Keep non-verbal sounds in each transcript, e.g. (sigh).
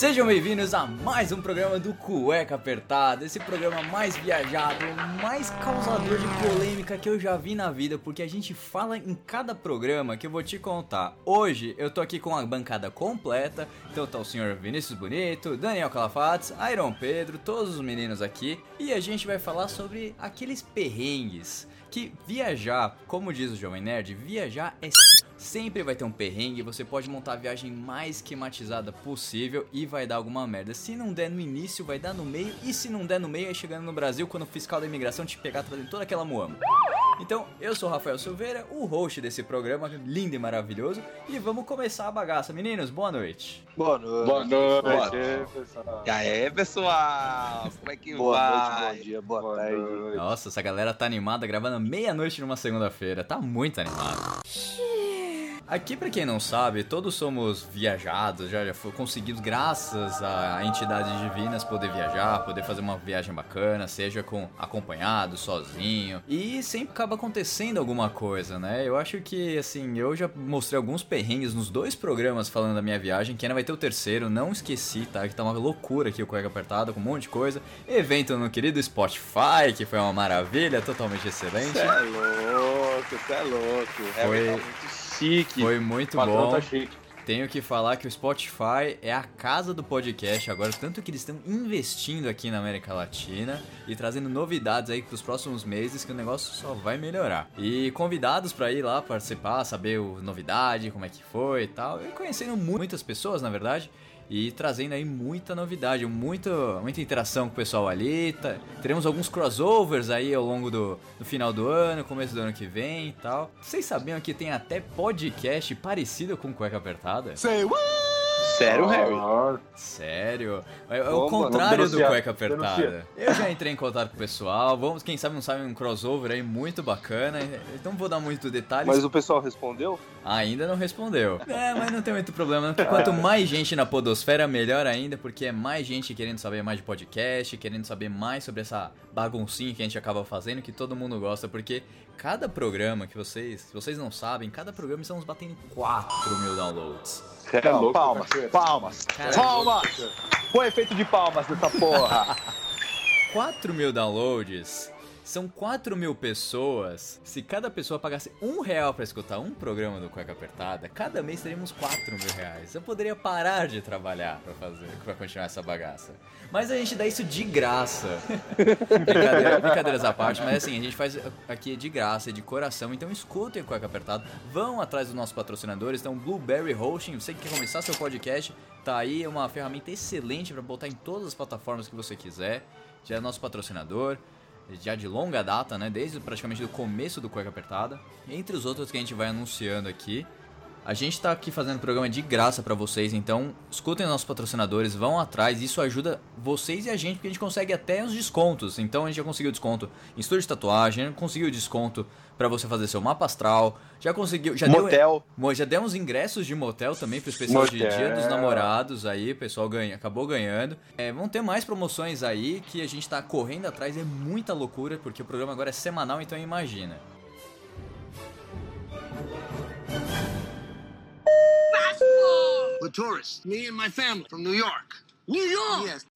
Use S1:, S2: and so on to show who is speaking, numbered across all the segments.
S1: Sejam bem-vindos a mais um programa do Cueca Apertada, esse programa mais viajado, mais causador de polêmica que eu já vi na vida, porque a gente fala em cada programa que eu vou te contar. Hoje eu tô aqui com a bancada completa, então tá o senhor Vinícius Bonito, Daniel Calafates, Iron Pedro, todos os meninos aqui, e a gente vai falar sobre aqueles perrengues que viajar, como diz o Jovem Nerd, viajar é sempre vai ter um perrengue, você pode montar a viagem mais esquematizada possível e vai dar alguma merda. Se não der no início, vai dar no meio, e se não der no meio, é chegando no Brasil quando o fiscal da imigração te pegar trazendo toda aquela moama. Então, eu sou o Rafael Silveira, o host desse programa lindo e maravilhoso, e vamos começar a bagaça. Meninos, boa noite.
S2: Boa noite.
S3: Boa noite.
S2: Boa pessoal.
S3: E aí, pessoal? Como é que
S2: Boa
S3: vai?
S2: noite, bom dia, boa,
S3: Boa
S2: tarde.
S3: noite.
S1: Nossa, essa galera tá animada gravando meia-noite numa segunda-feira. Tá muito animado. Aqui, pra quem não sabe, todos somos viajados, já, já foi conseguidos graças a entidades divinas poder viajar, poder fazer uma viagem bacana, seja com acompanhado, sozinho. E sempre acaba acontecendo alguma coisa, né? Eu acho que, assim, eu já mostrei alguns perrengues nos dois programas falando da minha viagem, que ainda vai ter o terceiro, não esqueci, tá? Que tá uma loucura aqui o Cueca Apertado, com um monte de coisa. Evento no querido Spotify, que foi uma maravilha, totalmente excelente.
S2: Cê é louco, cê é louco.
S1: Foi-
S2: É chique.
S1: Foi muito
S3: patrão
S1: bom.
S3: tá chique.
S1: Tenho que falar que o Spotify é a casa do podcast agora, tanto que eles estão investindo aqui na América Latina e trazendo novidades aí pros próximos meses que o negócio só vai melhorar. E convidados pra ir lá participar, saber o novidade, como é que foi e tal. E conhecendo mu- muitas pessoas, na verdade. E trazendo aí muita novidade, muito, muita interação com o pessoal ali. tá- teremos alguns crossovers aí ao longo do, do final do ano, começo do ano que vem e tal. Vocês sabiam que tem até podcast parecido com Cueca Apertada?
S2: Sério, Harry?
S1: Sério? É, é o contrário do Cueca Apertada. Eu já entrei em contato com o pessoal, vamos, quem sabe não sabe um crossover aí muito bacana. Então não vou dar muito detalhes.
S2: Mas o pessoal respondeu?
S1: Ainda não respondeu. É, mas não tem muito problema. porque Quanto mais gente na podosfera, melhor ainda, porque é mais gente querendo saber mais de podcast, querendo saber mais sobre essa baguncinha que a gente acaba fazendo, que todo mundo gosta, porque cada programa que vocês, se vocês não sabem, cada programa estamos batendo 4 mil downloads.
S3: É louco,
S2: palmas, palmas,
S1: Cara,
S2: palmas. Põe efeito de palmas nessa porra. (laughs)
S1: 4 mil downloads são 4 mil pessoas. Se cada pessoa pagasse um real pra escutar um programa do Cueca Apertada, cada mês teríamos 4 mil reais. Eu poderia parar de trabalhar pra fazer, para continuar essa bagaça. Mas a gente dá isso de graça. (laughs) Brincadeira- brincadeiras à parte, mas assim, a gente faz aqui de graça, de coração. Então escutem o Cueca Apertado, vão atrás dos nossos patrocinadores. Então, Blueberry Hosting, você que quer começar seu podcast, tá aí, é uma ferramenta excelente pra botar em todas as plataformas que você quiser. Já é nosso patrocinador, já de longa data, né? Desde praticamente do começo do Cueca Apertada. Entre os outros que a gente vai anunciando aqui. A gente tá aqui fazendo programa de graça pra vocês, então escutem nossos patrocinadores, vão atrás, isso ajuda vocês e a gente, porque a gente consegue até os descontos. Então a gente já conseguiu desconto em estúdio de tatuagem, conseguiu desconto pra você fazer seu mapa astral, já conseguiu, já deu
S2: Motel.
S1: Mo- Já demos ingressos de motel também pro especial de
S3: Motel.
S1: Dia dos Namorados aí, o pessoal ganha, acabou ganhando. É, vão ter mais promoções aí que a gente tá correndo atrás, é muita loucura, porque o programa agora é semanal, então imagina.
S4: We're tourists. Me and my family from New York. New York? Yes.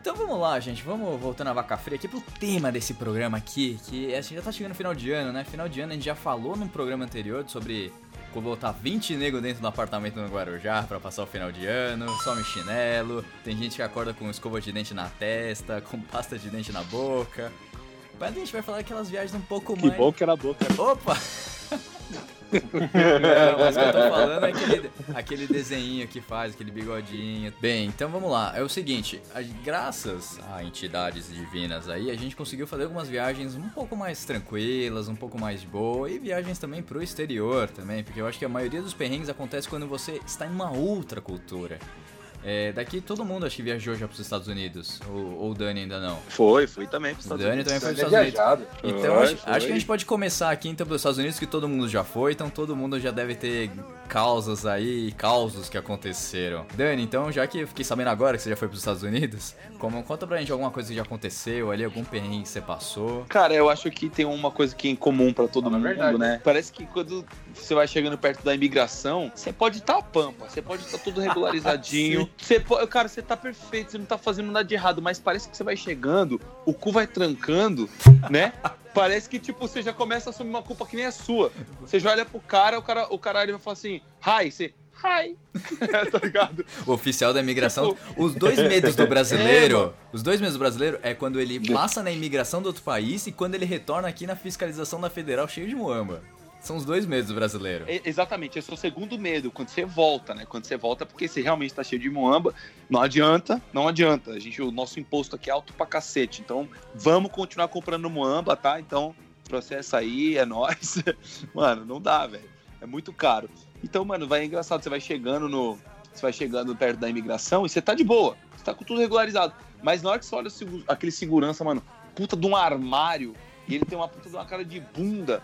S1: Então vamos lá, gente, vamos voltando a vaca fria aqui pro tema desse programa aqui, que a gente já tá chegando no final de ano, né? Final de ano a gente já falou num programa anterior sobre como botar 20 nego dentro do apartamento no Guarujá pra passar o final de ano, some chinelo, tem gente que acorda com escova de dente na testa, com pasta de dente na boca. Mas a gente vai falar aquelas viagens um pouco
S3: Que
S1: mais...
S3: bom que era a boca.
S1: Opa! (laughs) Não, mas o que eu tô falando é aquele, aquele desenho que faz, aquele bigodinho. Bem, então vamos lá. É o seguinte, a- graças a entidades divinas aí, a gente conseguiu fazer algumas viagens um pouco mais tranquilas, um pouco mais de boa, e viagens também pro exterior também, porque eu acho que a maioria dos perrengues acontece quando você está em uma outra cultura. É, daqui todo mundo acho que viajou já pros Estados Unidos, ou, ou o Dani ainda não.
S3: Foi, fui também pros
S1: O
S3: Estados
S1: Dani
S3: Unidos.
S1: também foi pros
S5: Dani é
S1: Estados Unidos.
S5: viajado.
S1: Então
S3: Foi,
S1: acho,
S3: foi.
S1: acho que a gente pode começar aqui então pelos Estados Unidos, que todo mundo já foi, então todo mundo já deve ter causas aí, causos que aconteceram. Dani, então já que eu fiquei sabendo agora que você já foi pros Estados Unidos, como, conta pra gente alguma coisa que já aconteceu ali, algum perrengue que você passou.
S3: Cara, eu acho que tem uma coisa que é em comum pra todo mundo,
S5: verdade.
S3: né? Parece que quando você vai chegando perto da imigração, você pode estar a pampa, você pode estar tudo (laughs) regularizadinho. você po- Cara, você tá perfeito, você não tá fazendo nada de errado, mas parece que você vai chegando, o cu vai trancando, né? (laughs) Parece que, tipo, você já começa a assumir uma culpa que nem é sua. Você já olha pro cara, o cara, o cara ele vai falar assim, hi, você, hi, (laughs) tá ligado?
S1: O oficial da imigração.
S3: Tipo-
S1: Os dois medos do (laughs)
S3: É,
S1: brasileiro.
S3: mano.
S1: os dois medos do brasileiro é quando ele passa na imigração do outro país e quando ele retorna aqui na fiscalização da federal cheio de muamba. São os dois medos do brasileiro.
S3: É, exatamente, esse é o segundo medo, quando você volta, né? Quando você volta, porque você realmente tá cheio de muamba, não adianta, não adianta. A gente, o nosso imposto aqui é alto pra cacete, então vamos continuar comprando muamba, tá? Então, processo aí, é nóis. (laughs) Mano, não dá, velho. É muito caro. Então, mano, vai é engraçado, você vai chegando no. Você vai chegando perto da imigração e você tá de boa. Você tá com tudo regularizado. Mas na hora que você olha aquele segurança, mano, puta de um armário, e ele tem uma puta de uma cara de bunda.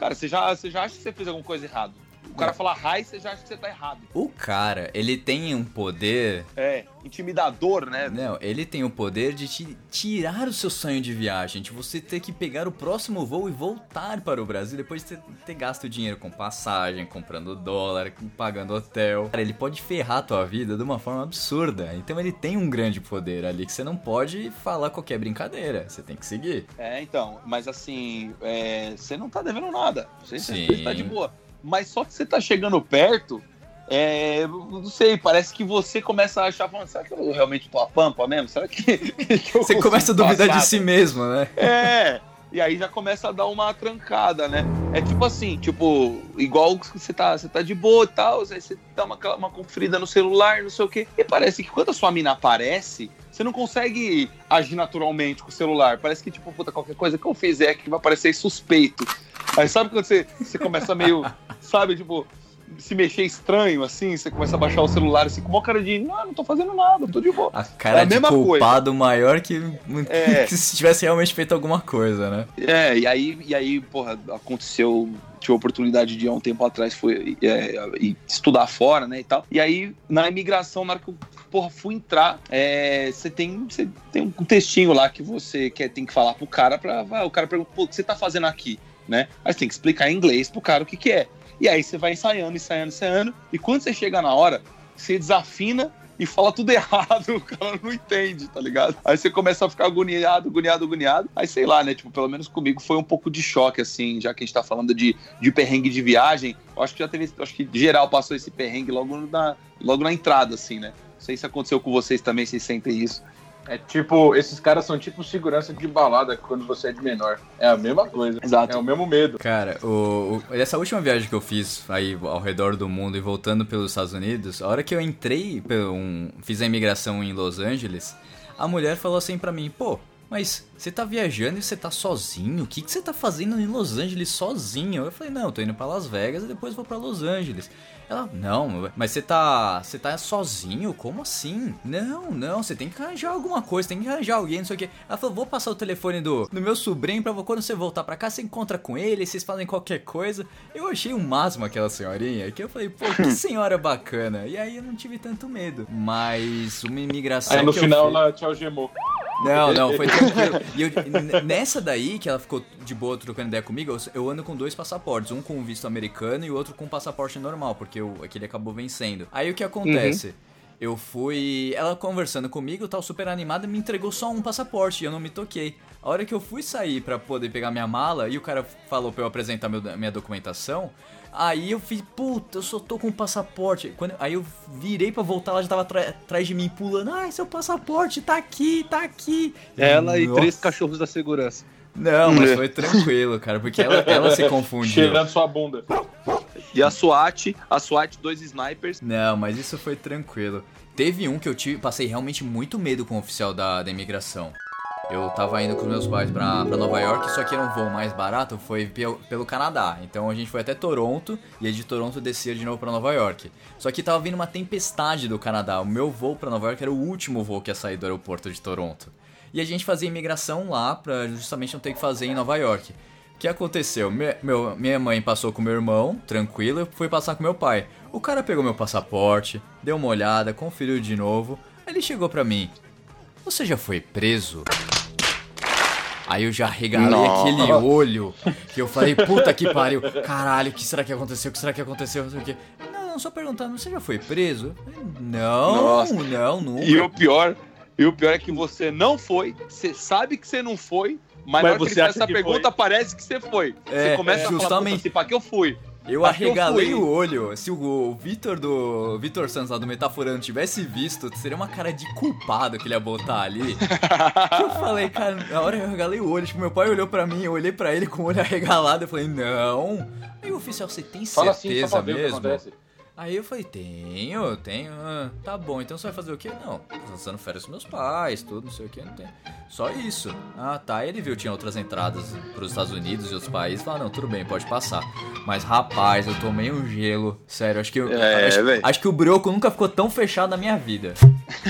S3: Cara, você já, você já acha que você fez alguma coisa errada. O cara fala hi, você já acha que você tá errado.
S1: O cara, ele tem um poder.
S3: É, intimidador, né?
S1: Não, ele tem o poder de te tirar o seu sonho de viagem, de você ter que pegar o próximo voo e voltar para o Brasil depois de ter, ter gasto dinheiro com passagem, comprando dólar, pagando hotel. Cara, ele pode ferrar a tua vida de uma forma absurda. Então ele tem um grande poder ali que você não pode falar qualquer brincadeira. Você tem que seguir.
S3: É, então, mas assim, é, você não tá devendo nada. Você,
S1: Sim.
S3: você tá de boa. Mas só que você tá chegando perto, é, não sei, parece que você começa a achar, falando, será que eu realmente tô a pampa mesmo? Será que, (laughs) que
S1: Você começa a duvidar de
S3: passar?
S1: si mesmo, né?
S3: É, e aí já começa a dar uma trancada, né? É tipo assim, tipo, igual que você tá, você tá de boa e tal, aí você dá uma, uma conferida no celular, não sei o quê. E parece que quando a sua mina aparece, você não consegue agir naturalmente com o celular. Parece que, tipo, puta, qualquer coisa que eu fizer que vai parecer suspeito. Aí sabe quando você, você começa meio, sabe, tipo, se mexer estranho, assim, você começa a baixar o celular assim, com uma cara de, não, não tô fazendo nada, tô de boa.
S1: A cara
S3: É a
S1: de culpado maior que,
S3: É. (laughs)
S1: que se tivesse realmente feito alguma coisa, né?
S3: É, e aí, e aí, porra, aconteceu. Tive a oportunidade de há um tempo atrás foi, é, e estudar fora, né? E tal. E aí, na imigração, na hora que eu porra, fui entrar, é, você tem, você tem um textinho lá que você quer, tem que falar pro cara pra. O cara pergunta, pô, o que você tá fazendo aqui? Né? Aí você tem que explicar em inglês pro cara o que, que é. E aí você vai ensaiando, ensaiando, ensaiando. E quando você chega na hora, você desafina e fala tudo (laughs) errado, o cara não entende, tá ligado? Aí você começa a ficar agoniado, agoniado, agoniado. Aí sei lá, né? Tipo, pelo menos comigo foi um pouco de choque, assim, já que a gente tá falando de, de perrengue de viagem. Acho que já teve, acho que geral passou esse perrengue logo na, logo na entrada, assim, né? Não sei se aconteceu com vocês também, vocês sentem isso.
S5: É tipo, esses caras são tipo segurança de balada quando você é de menor. É a mesma coisa.
S3: Exato.
S5: É o mesmo medo.
S1: Cara, o, o- essa última viagem que eu fiz aí ao redor do mundo e voltando pelos Estados Unidos, a hora que eu entrei, pelo um, fiz a imigração em Los Angeles, a mulher falou assim pra mim, pô, mas você tá viajando e você tá sozinho? O que, que você tá fazendo em Los Angeles sozinho? Eu falei, não, eu tô indo pra Las Vegas e depois vou pra Los Angeles. Ela, não, mas você tá. Você tá sozinho? Como assim? Não, não, você tem que arranjar alguma coisa, tem que arranjar alguém, não sei o que. Ela falou, vou passar o telefone do, do meu sobrinho pra quando você voltar pra cá, você encontra com ele, vocês fazem qualquer coisa. Eu achei o máximo aquela senhorinha, que eu falei, pô, que (laughs) senhora bacana. E aí eu não tive tanto medo. Mas uma imigração.
S5: Aí no final
S1: fiz-
S5: ela te algemou.
S1: Não, não, foi tranquilo. (laughs) E eu- nessa daí, que ela ficou de boa trocando ideia comigo, eu, eu ando com dois passaportes. Um com visto americano e o outro com passaporte normal, porque o, aquele acabou vencendo. Aí o que acontece? Eu fui. Ela conversando comigo, tal, super animada, me entregou só um passaporte e eu não me toquei. A hora que eu fui sair pra poder pegar minha mala e o cara falou pra eu apresentar meu- minha documentação, aí eu fiz, puta, eu só tô com o passaporte. Quando, aí eu virei pra voltar, ela já tava atrás de mim, pulando, ai, seu passaporte tá aqui, tá aqui.
S6: Ela e
S1: Nossa.
S6: três cachorros da segurança.
S1: Não, mas foi tranquilo, cara, porque ela, ela se (laughs) confundiu.
S5: Cheirando sua bunda.
S3: E a SWAT, a SWAT, dois snipers.
S1: Não, mas isso foi tranquilo. Teve um que eu tive, passei realmente muito medo com o oficial da, da imigração. Eu tava indo com os meus pais pra, pra Nova York, só que era um voo mais barato, foi pelo, pelo Canadá. Então a gente foi até Toronto e aí de Toronto descia de novo pra Nova York. Só que tava vindo uma tempestade do Canadá. O meu voo pra Nova York era o último voo que ia sair do aeroporto de Toronto. E a gente fazia imigração lá pra justamente não ter que fazer em Nova York. O que aconteceu? Me- meu, minha mãe passou com meu irmão, tranquilo, eu fui passar com meu pai. O cara pegou meu passaporte, deu uma olhada, conferiu de novo. Aí ele chegou pra mim: Você já foi preso? Aí eu já regalei
S3: Nossa.
S1: aquele olho que eu falei, puta que pariu, caralho, o que será que aconteceu? O que será que aconteceu? Não sei o quê. Não, só perguntando, você já foi preso? Não,
S3: Nossa.
S1: não, nunca.
S3: E o pior, e o pior é que você não foi, você sabe que você não foi, mas,
S6: Mas
S3: na hora que
S6: você
S3: ele faz essa
S6: que
S3: pergunta, parece que você foi.
S1: É,
S3: você começa
S1: é,
S3: a falar,
S1: justamente.
S3: se pá que eu fui.
S1: Eu
S3: Acho eu
S1: arregalei
S3: fui.
S1: o olho. Se o, Vitor do. Vitor Santos lá do Metaforando tivesse visto, seria uma cara de culpado que ele ia botar ali. (laughs) eu falei, cara, na hora eu arregalei o olho. Tipo, meu pai olhou pra mim, eu olhei pra ele com o olho (laughs) arregalado. Eu falei, não. Aí o oficial, você tem
S5: Fala assim,
S1: certeza
S5: o que
S1: mesmo? Aí eu falei, tenho, tenho. Ah, tá bom, então você vai fazer o quê? Não, tô lançando férias com meus pais, tudo, não sei o que, não tem. Só isso. Ah, tá. Ele viu que tinha outras entradas pros Estados Unidos e outros países. Falou, não, tudo bem, pode passar. Mas, rapaz, eu tomei um gelo. Sério, acho que, eu-
S3: É,
S1: acho, acho que o broco nunca ficou tão fechado na minha vida.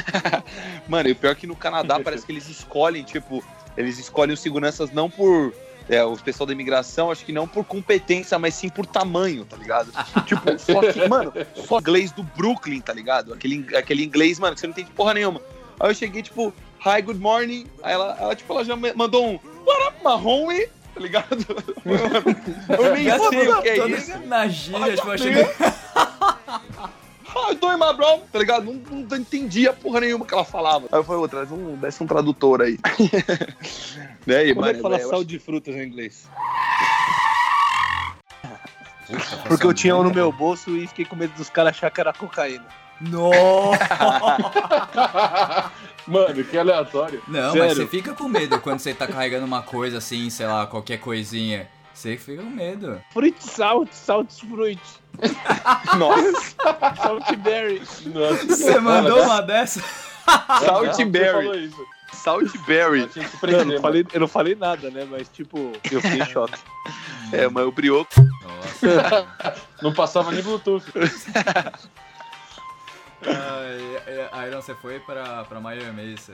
S1: (laughs)
S3: Mano, e o pior é que no Canadá parece que eles escolhem, tipo, eles escolhem os seguranças não por. É, o pessoal da imigração, acho que não por competência, mas sim por tamanho, tá ligado? (laughs) tipo, só que, mano, só inglês do Brooklyn, tá ligado? Aquele, aquele inglês, mano, que você não entende porra nenhuma. Aí eu cheguei, tipo, hi, good morning. Aí ela, ela tipo, ela já mandou um what up, homie? Tá ligado? (laughs) eu nem sei o que é isso.
S1: na gíria, tipo, eu cheguei... (laughs)
S3: Ah, dois my bro, tá ligado? Não, não entendia porra nenhuma que ela falava. Aí ô, traz um, desce um tradutor aí. (laughs) né? E,
S6: Como é
S3: mano,
S6: que fala
S3: eu
S6: sal
S3: acho-
S6: de frutas em inglês? Porque eu tinha um no meu bolso e fiquei com medo dos caras achar que era cocaína.
S1: Nossa! (laughs)
S5: Mano, que aleatório.
S1: Não,
S6: Sério?
S1: mas você fica com medo quando você tá carregando uma coisa assim, sei lá, qualquer coisinha. Você fica com medo.
S6: Fruit salt, salt fruit, (laughs)
S3: Nossa, (laughs)
S6: saltberry.
S5: Nossa,
S1: Você mandou uma dessa?
S3: Saltberry. Saltberry.
S5: Que
S6: Não,
S5: prender,
S6: eu, não falei, eu não falei nada, né? Mas tipo, eu fiquei em (laughs) choque.
S3: É, mas o brioco.
S1: Nossa.
S5: Não passava nem Bluetooth.
S1: Aí, Iron, você foi pra, pra Miami, é isso?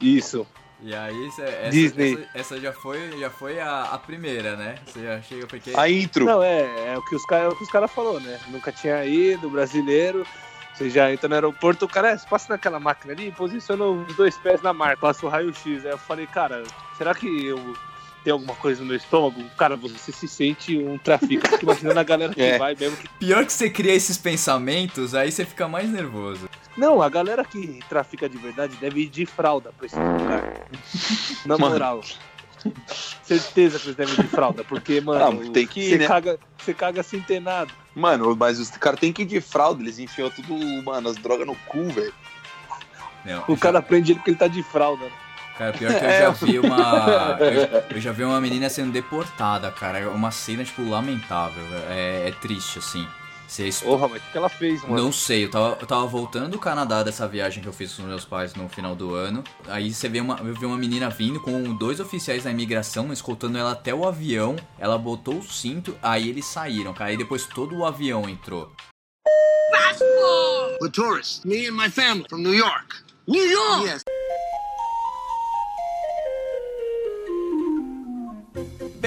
S6: Isso.
S1: E aí, essa,
S6: Disney.
S1: essa, essa já foi, já foi a, a primeira, né? Você já chega porque...
S3: A intro.
S6: Não, é, é o que os caras é os cara falou, né? Nunca tinha ido, brasileiro. Você já entra no aeroporto, o cara, é, passa naquela máquina ali, posiciona os dois pés na marca, passa o raio-x. Aí eu falei, cara, será que eu tenho alguma coisa no meu estômago? Cara, você se sente um traficante, fica imaginando a galera que (laughs)
S3: É.
S6: vai mesmo que.
S1: Pior que você cria esses pensamentos, aí você fica mais nervoso.
S6: Não, a galera que trafica de verdade deve ir de fralda pra esse lugar. (laughs) Na
S3: Mano.
S6: moral. Certeza que eles devem ir de fralda, porque, mano,
S3: Ah, tem que ir,
S6: você,
S3: né?
S6: caga, você caga centenado.
S3: Mano, mas os caras tem que ir de fralda, eles enfiam tudo, mano, as drogas no cu, velho.
S6: O cara prende ele porque ele tá de fralda. né?
S1: Cara, pior que eu
S3: É.
S1: já vi uma. (laughs) Eu, eu já vi uma menina sendo deportada, cara. É uma cena, tipo, lamentável. É, é triste, assim. Você es-
S6: Porra, mas o que ela fez, mano?
S1: Não sei, eu tava, eu tava voltando do Canadá dessa viagem que eu fiz com os meus pais no final do ano. Aí você vê uma, eu vi uma menina vindo com dois oficiais da imigração, escoltando ela até o avião. Ela botou o cinto, aí eles saíram, cara. Aí depois todo o avião entrou.
S4: We're tourists. Me and my family from New York. New York? Yes.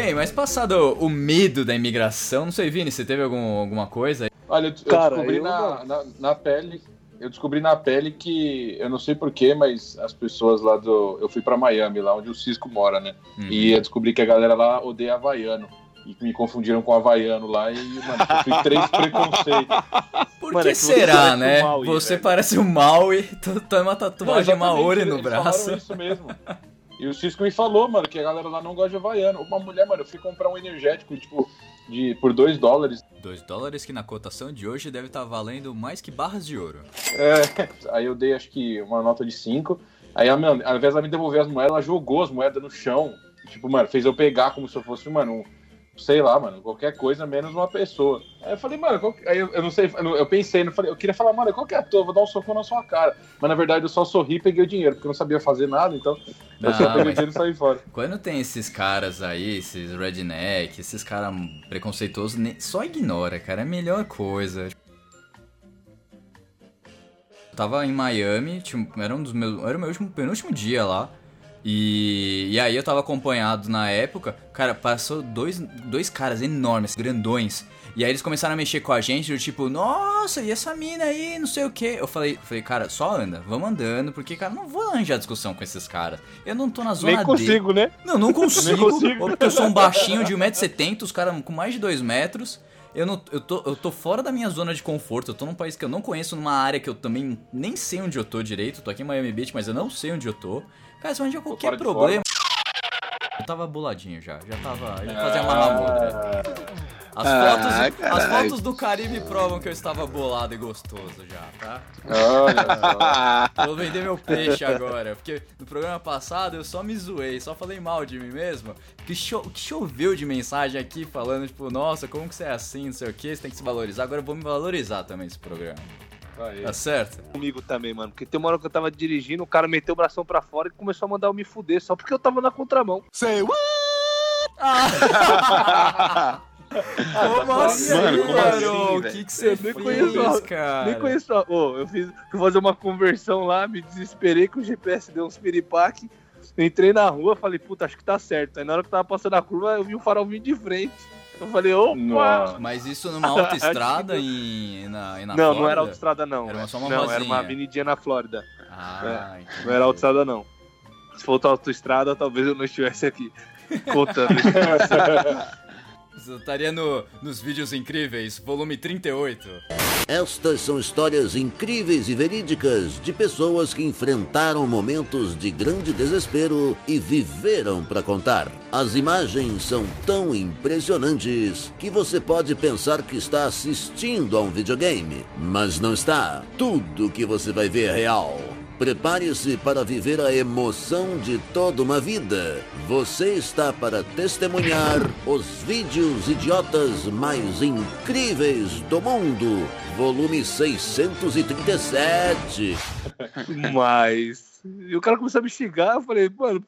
S1: Bem, mas passado o medo da imigração, não sei, Vini, você teve algum, alguma coisa?
S5: Olha, eu, eu
S6: Cara,
S5: descobri
S6: eu
S5: na, na, na pele. Eu descobri na pele que, eu não sei porquê, mas as pessoas lá do. Eu fui pra Miami, lá onde o Cisco mora, né?
S1: Hum.
S5: E eu descobri que a galera lá odeia Havaiano. E me confundiram com Havaiano lá e, mano, sofri três (laughs) preconceitos.
S1: Por
S6: Mano,
S1: que
S6: é que você
S1: será,
S6: parece o
S1: né?
S6: Maui,
S1: você
S6: velho.
S1: parece o Maui, (laughs) tu tem uma tatuagem Maori no
S5: eles
S1: braço.
S5: falaram isso mesmo. (laughs) E o Cisco me falou, mano, que a galera lá não gosta de Havaiano. Uma mulher, mano, eu fui comprar um energético, tipo, de, por 2 dólares.
S1: 2 dólares que na cotação de hoje deve estar valendo mais que barras de ouro.
S5: É, (laughs) aí eu dei, acho que, uma nota de 5. Aí, a, mano, ao invés de ela me devolver as moedas, ela jogou as moedas no chão. Tipo, mano, fez eu pegar como se eu fosse, mano, um, sei lá, mano, qualquer coisa menos uma pessoa. Aí eu falei, mano, que- aí eu, eu não sei, eu, não- pensei, eu, falei, eu queria falar, mano, qual que é a tua? Eu Vou dar um soco na sua cara. Mas na verdade eu só sorri e peguei o dinheiro, porque eu não sabia fazer nada, então eu só
S1: Não,
S5: peguei o
S1: mas-
S5: dinheiro e saí fora.
S1: Quando tem esses caras aí, esses redneck, esses caras preconceituosos, só ignora, cara. É a melhor coisa. Eu tava em Miami, tinha era um dos meus. Era o meu último, penúltimo dia lá. E, e aí eu tava acompanhado na época, cara, passou dois, dois caras enormes, grandões. E aí eles começaram a mexer com a gente, do tipo, nossa, e essa mina aí, não sei o que. Eu falei, falei, cara, só anda, vamos andando, porque, cara, não vou arranjar discussão com esses caras. Eu não tô na zona
S6: Nem
S1: D.
S6: consigo, né?
S1: Não, não (laughs) consigo,
S6: Nem consigo.
S1: Porque eu sou um baixinho de 1,70m, os caras com mais de 2 metros. Eu, não, eu, tô, eu tô fora da minha zona de conforto. Eu tô num país que eu não conheço, numa área que eu também nem sei onde eu tô direito. Eu tô aqui em Miami Beach, mas eu não sei onde eu tô. Cara, se onde qualquer problema. Eu tava boladinho já. Já tava. Eu ia fazer a mahamudra. As,
S3: Ah,
S1: fotos, as fotos do Caribe provam que eu estava bolado e gostoso já, tá?
S5: Olha só. (laughs)
S1: Vou vender meu peixe agora, porque no programa passado eu só me zoei, só falei mal de mim mesmo. Que, cho que choveu de mensagem aqui falando, tipo, nossa, como que você é assim, não sei o que, você tem que se valorizar. Agora eu vou me valorizar também esse programa.
S5: Aí.
S1: Tá certo?
S6: Comigo também, mano. Porque tem uma hora que eu tava dirigindo, o cara meteu o bração pra fora e começou a mandar eu me fuder, só porque eu tava na contramão.
S4: Say what? (laughs)
S1: Como assim,
S3: Mano, como assim,
S1: O que, que você fez, cara?
S6: Nem conheço. a- Ô, eu fiz, fui fazer uma conversão lá, me desesperei que o GPS deu uns piripaque. Entrei na rua, falei, puta, acho que tá certo. Aí na hora que eu tava passando a curva, eu vi o farol vindo de frente. Eu falei, opa!
S1: Mas isso numa autoestrada (laughs) em, na, em na
S6: não, não
S1: Flórida?
S6: era autoestrada, não.
S1: Era só uma
S6: não, era uma avenidinha na Flórida.
S1: Ah,
S6: Não era autoestrada, não. Se fosse autoestrada, talvez eu não estivesse aqui contando. (laughs)
S1: Estaria no, nos vídeos incríveis, volume 38.
S7: Estas são histórias incríveis e verídicas de pessoas que enfrentaram momentos de grande desespero e viveram para contar. As imagens são tão impressionantes que você pode pensar que está assistindo a um videogame, mas não está. Tudo que você vai ver é real. Prepare-se para viver a emoção de toda uma vida. Você está para testemunhar os vídeos idiotas mais incríveis do mundo. Volume 637. (laughs)
S6: Mas. E o cara começou a me xingar, eu falei, mano,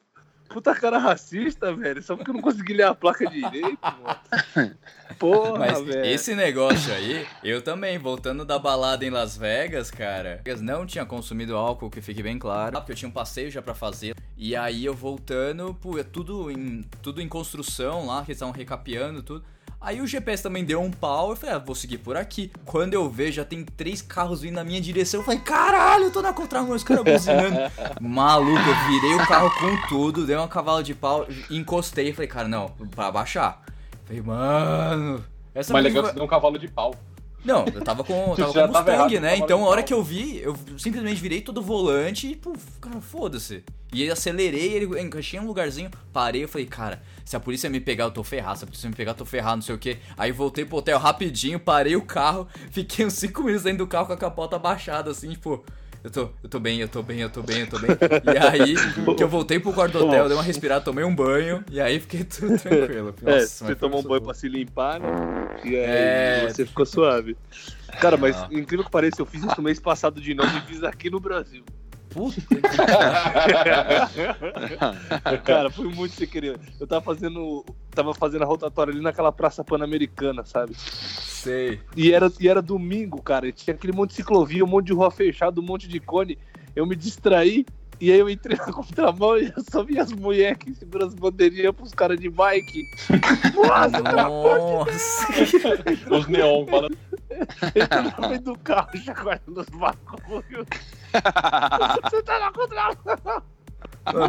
S6: puta cara racista, velho. Só porque eu não consegui ler a placa direito, mano. Porra,
S1: Mas
S6: velho.
S1: esse negócio aí, eu também, voltando da balada em Las Vegas, cara, não tinha consumido álcool, que fique bem claro, porque eu tinha um passeio já pra fazer. E aí eu voltando, pô, é tudo em, tudo em construção lá, que eles estavam recapeando tudo. Aí o GPS também deu um pau, eu falei, ah, vou seguir por aqui. Quando eu vejo, já tem três carros vindo na minha direção, eu falei, caralho, eu tô na contramão, os caras buzinando. (laughs) Maluco, eu virei o carro com tudo, dei uma cavalo de pau, encostei e falei, cara, não, pra baixar. Falei, mano. Essa
S5: Mas legal que você deu um cavalo de pau.
S1: Não, eu tava com, (laughs) tava
S5: Já
S1: com
S5: tava
S1: Mustang,
S5: errado,
S1: né?
S5: tava
S1: Então a hora que eu vi, eu simplesmente virei todo o volante e, pô, cara, foda-se. E acelerei, ele encaixei em um lugarzinho, parei, eu falei, cara, se a polícia me pegar, eu tô ferrado, se a polícia me pegar, eu tô ferrado, não sei o que. Aí voltei pro hotel rapidinho, parei o carro, (laughs) fiquei uns 5 minutos dentro do carro com a capota baixada, assim, tipo. Eu tô, eu tô bem, eu tô bem, eu tô bem, eu tô bem. E aí, (laughs) que eu voltei pro quarto do hotel, dei uma respirada, tomei um banho, e aí fiquei tudo (laughs) tranquilo.
S6: É,
S1: Nossa,
S6: você
S1: mas
S6: tomou um banho
S1: bom.
S6: pra se limpar, né? E aí
S1: É.
S6: você ficou suave. Cara, mas
S1: Ah.
S6: incrível que pareça, eu fiz isso mês passado de novo e fiz aqui no Brasil.
S1: Puta (laughs)
S6: Cara, foi muito sem querer. Eu tava fazendo. Tava fazendo a rotatória ali naquela praça pan-americana, sabe?
S1: sei.
S6: E era, e era domingo, cara. e Tinha aquele monte de ciclovia, um monte de rua fechada, um monte de cone. Eu me distraí. E aí eu entrei na contramão e eu só vi as mulheres que seguram as bandeirinhas pros caras de bike. Nossa,
S1: Nossa.
S5: Os neon falando.
S6: entrei no meio do carro chacoalhando os bagulhos. Você tá na contramão.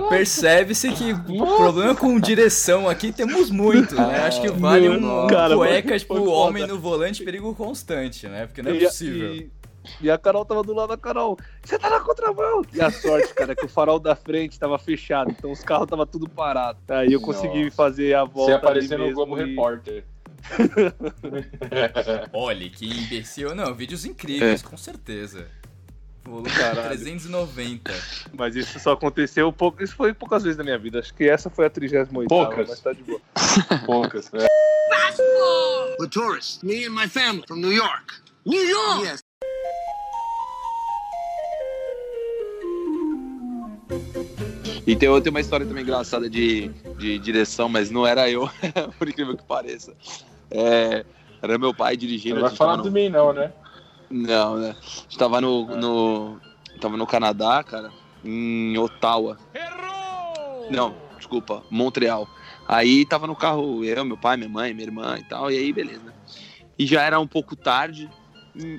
S1: Percebe-se que o problema com direção aqui temos muito, né? Acho que vale um,
S6: Cara,
S1: cueca, tipo, homem no volante, perigo constante, né? Porque não é
S6: E
S1: possível.
S6: E, e a Carol tava do lado da Carol. Você tá na contramão. E a sorte, cara, é que o farol da frente tava fechado. Então os carros tava tudo parado. Aí eu consegui
S5: Nossa.
S6: fazer a volta.
S5: Você apareceu no Globo
S6: e-
S5: Repórter. (laughs)
S1: Olha, que imbecil. Não, vídeos incríveis,
S6: É.
S1: com certeza. Volume
S6: Caralho.
S1: 390.
S6: Mas isso só aconteceu pouco. Isso foi poucas vezes na minha vida. Acho que essa foi a 38
S5: Poucas.
S6: mas tá de boa. (laughs)
S5: Poucas, né?
S4: We're tourists. Me and my family from New York. New York? Yes.
S3: E tem outra uma história também engraçada de, de direção, mas não era eu, (laughs) por incrível que pareça. É, era meu pai dirigindo.
S5: não vai falar
S3: tava
S5: de
S3: no-
S5: mim, não, né?
S3: Não, né? A gente tava no, no. Tava no Canadá, cara, em Ottawa. Errou! Não, desculpa, Montreal. Aí tava no carro eu, meu pai, minha mãe, minha irmã e tal, e aí beleza. E já era um pouco tarde.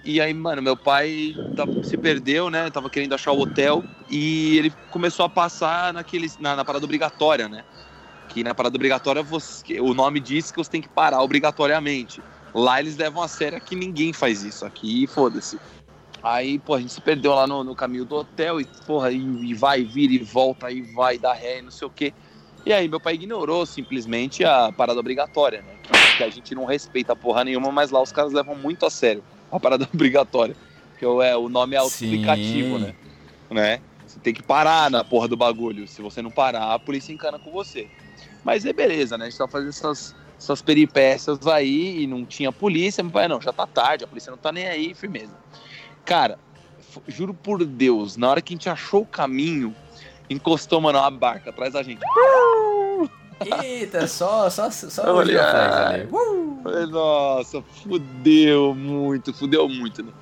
S3: E- aí, mano, meu pai tava- se perdeu, né? Tava querendo achar o hotel e ele começou a passar naqueles, na, na parada obrigatória, né? Que na parada obrigatória você, o nome diz que você tem que parar obrigatoriamente. Lá eles levam a sério que ninguém faz isso. Aqui, foda-se. Aí, pô, a gente se perdeu lá no, no caminho do hotel e, porra, e, e vai, vira e volta, e vai, dá ré, não sei o quê. E aí, meu pai ignorou simplesmente a parada obrigatória, né? Que, que a gente não respeita porra nenhuma, mas lá os caras levam muito a sério a parada (laughs) obrigatória. Porque o- é, o nome é autoexplicativo, né? né? Você tem que parar na porra do bagulho. Se você não parar, a polícia encana com você. Mas é beleza, né? A gente tá fazendo essas, essas peripécias aí e não tinha polícia. Meu pai, não, já tá tarde, a polícia não tá nem aí, firmeza. Cara, juro por Deus, na hora que a gente achou o caminho, encostou, mano, uma barca atrás da gente.
S1: Eita, só, só, só
S3: Falei, nossa, fudeu muito, fudeu muito, né?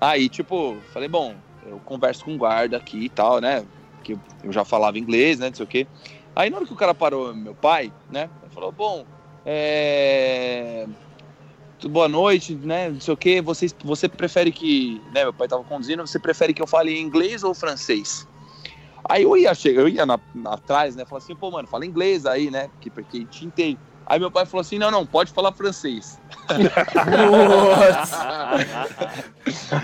S3: Aí, tipo, falei, bom, eu converso com o guarda aqui e tal, né? Que eu já falava inglês, né? Não sei o quê. Aí na hora que o cara parou, meu pai, né? Falou, bom, é. Boa noite, né? Não sei o quê. Você, você prefere que. Né, meu pai tava conduzindo, você prefere que eu fale inglês ou francês? Aí eu ia chegar, eu ia na, na- atrás, né? Falar assim, pô, mano, fala inglês aí, né? Porque, porque te entende. Aí meu pai falou assim: não, não, pode falar francês.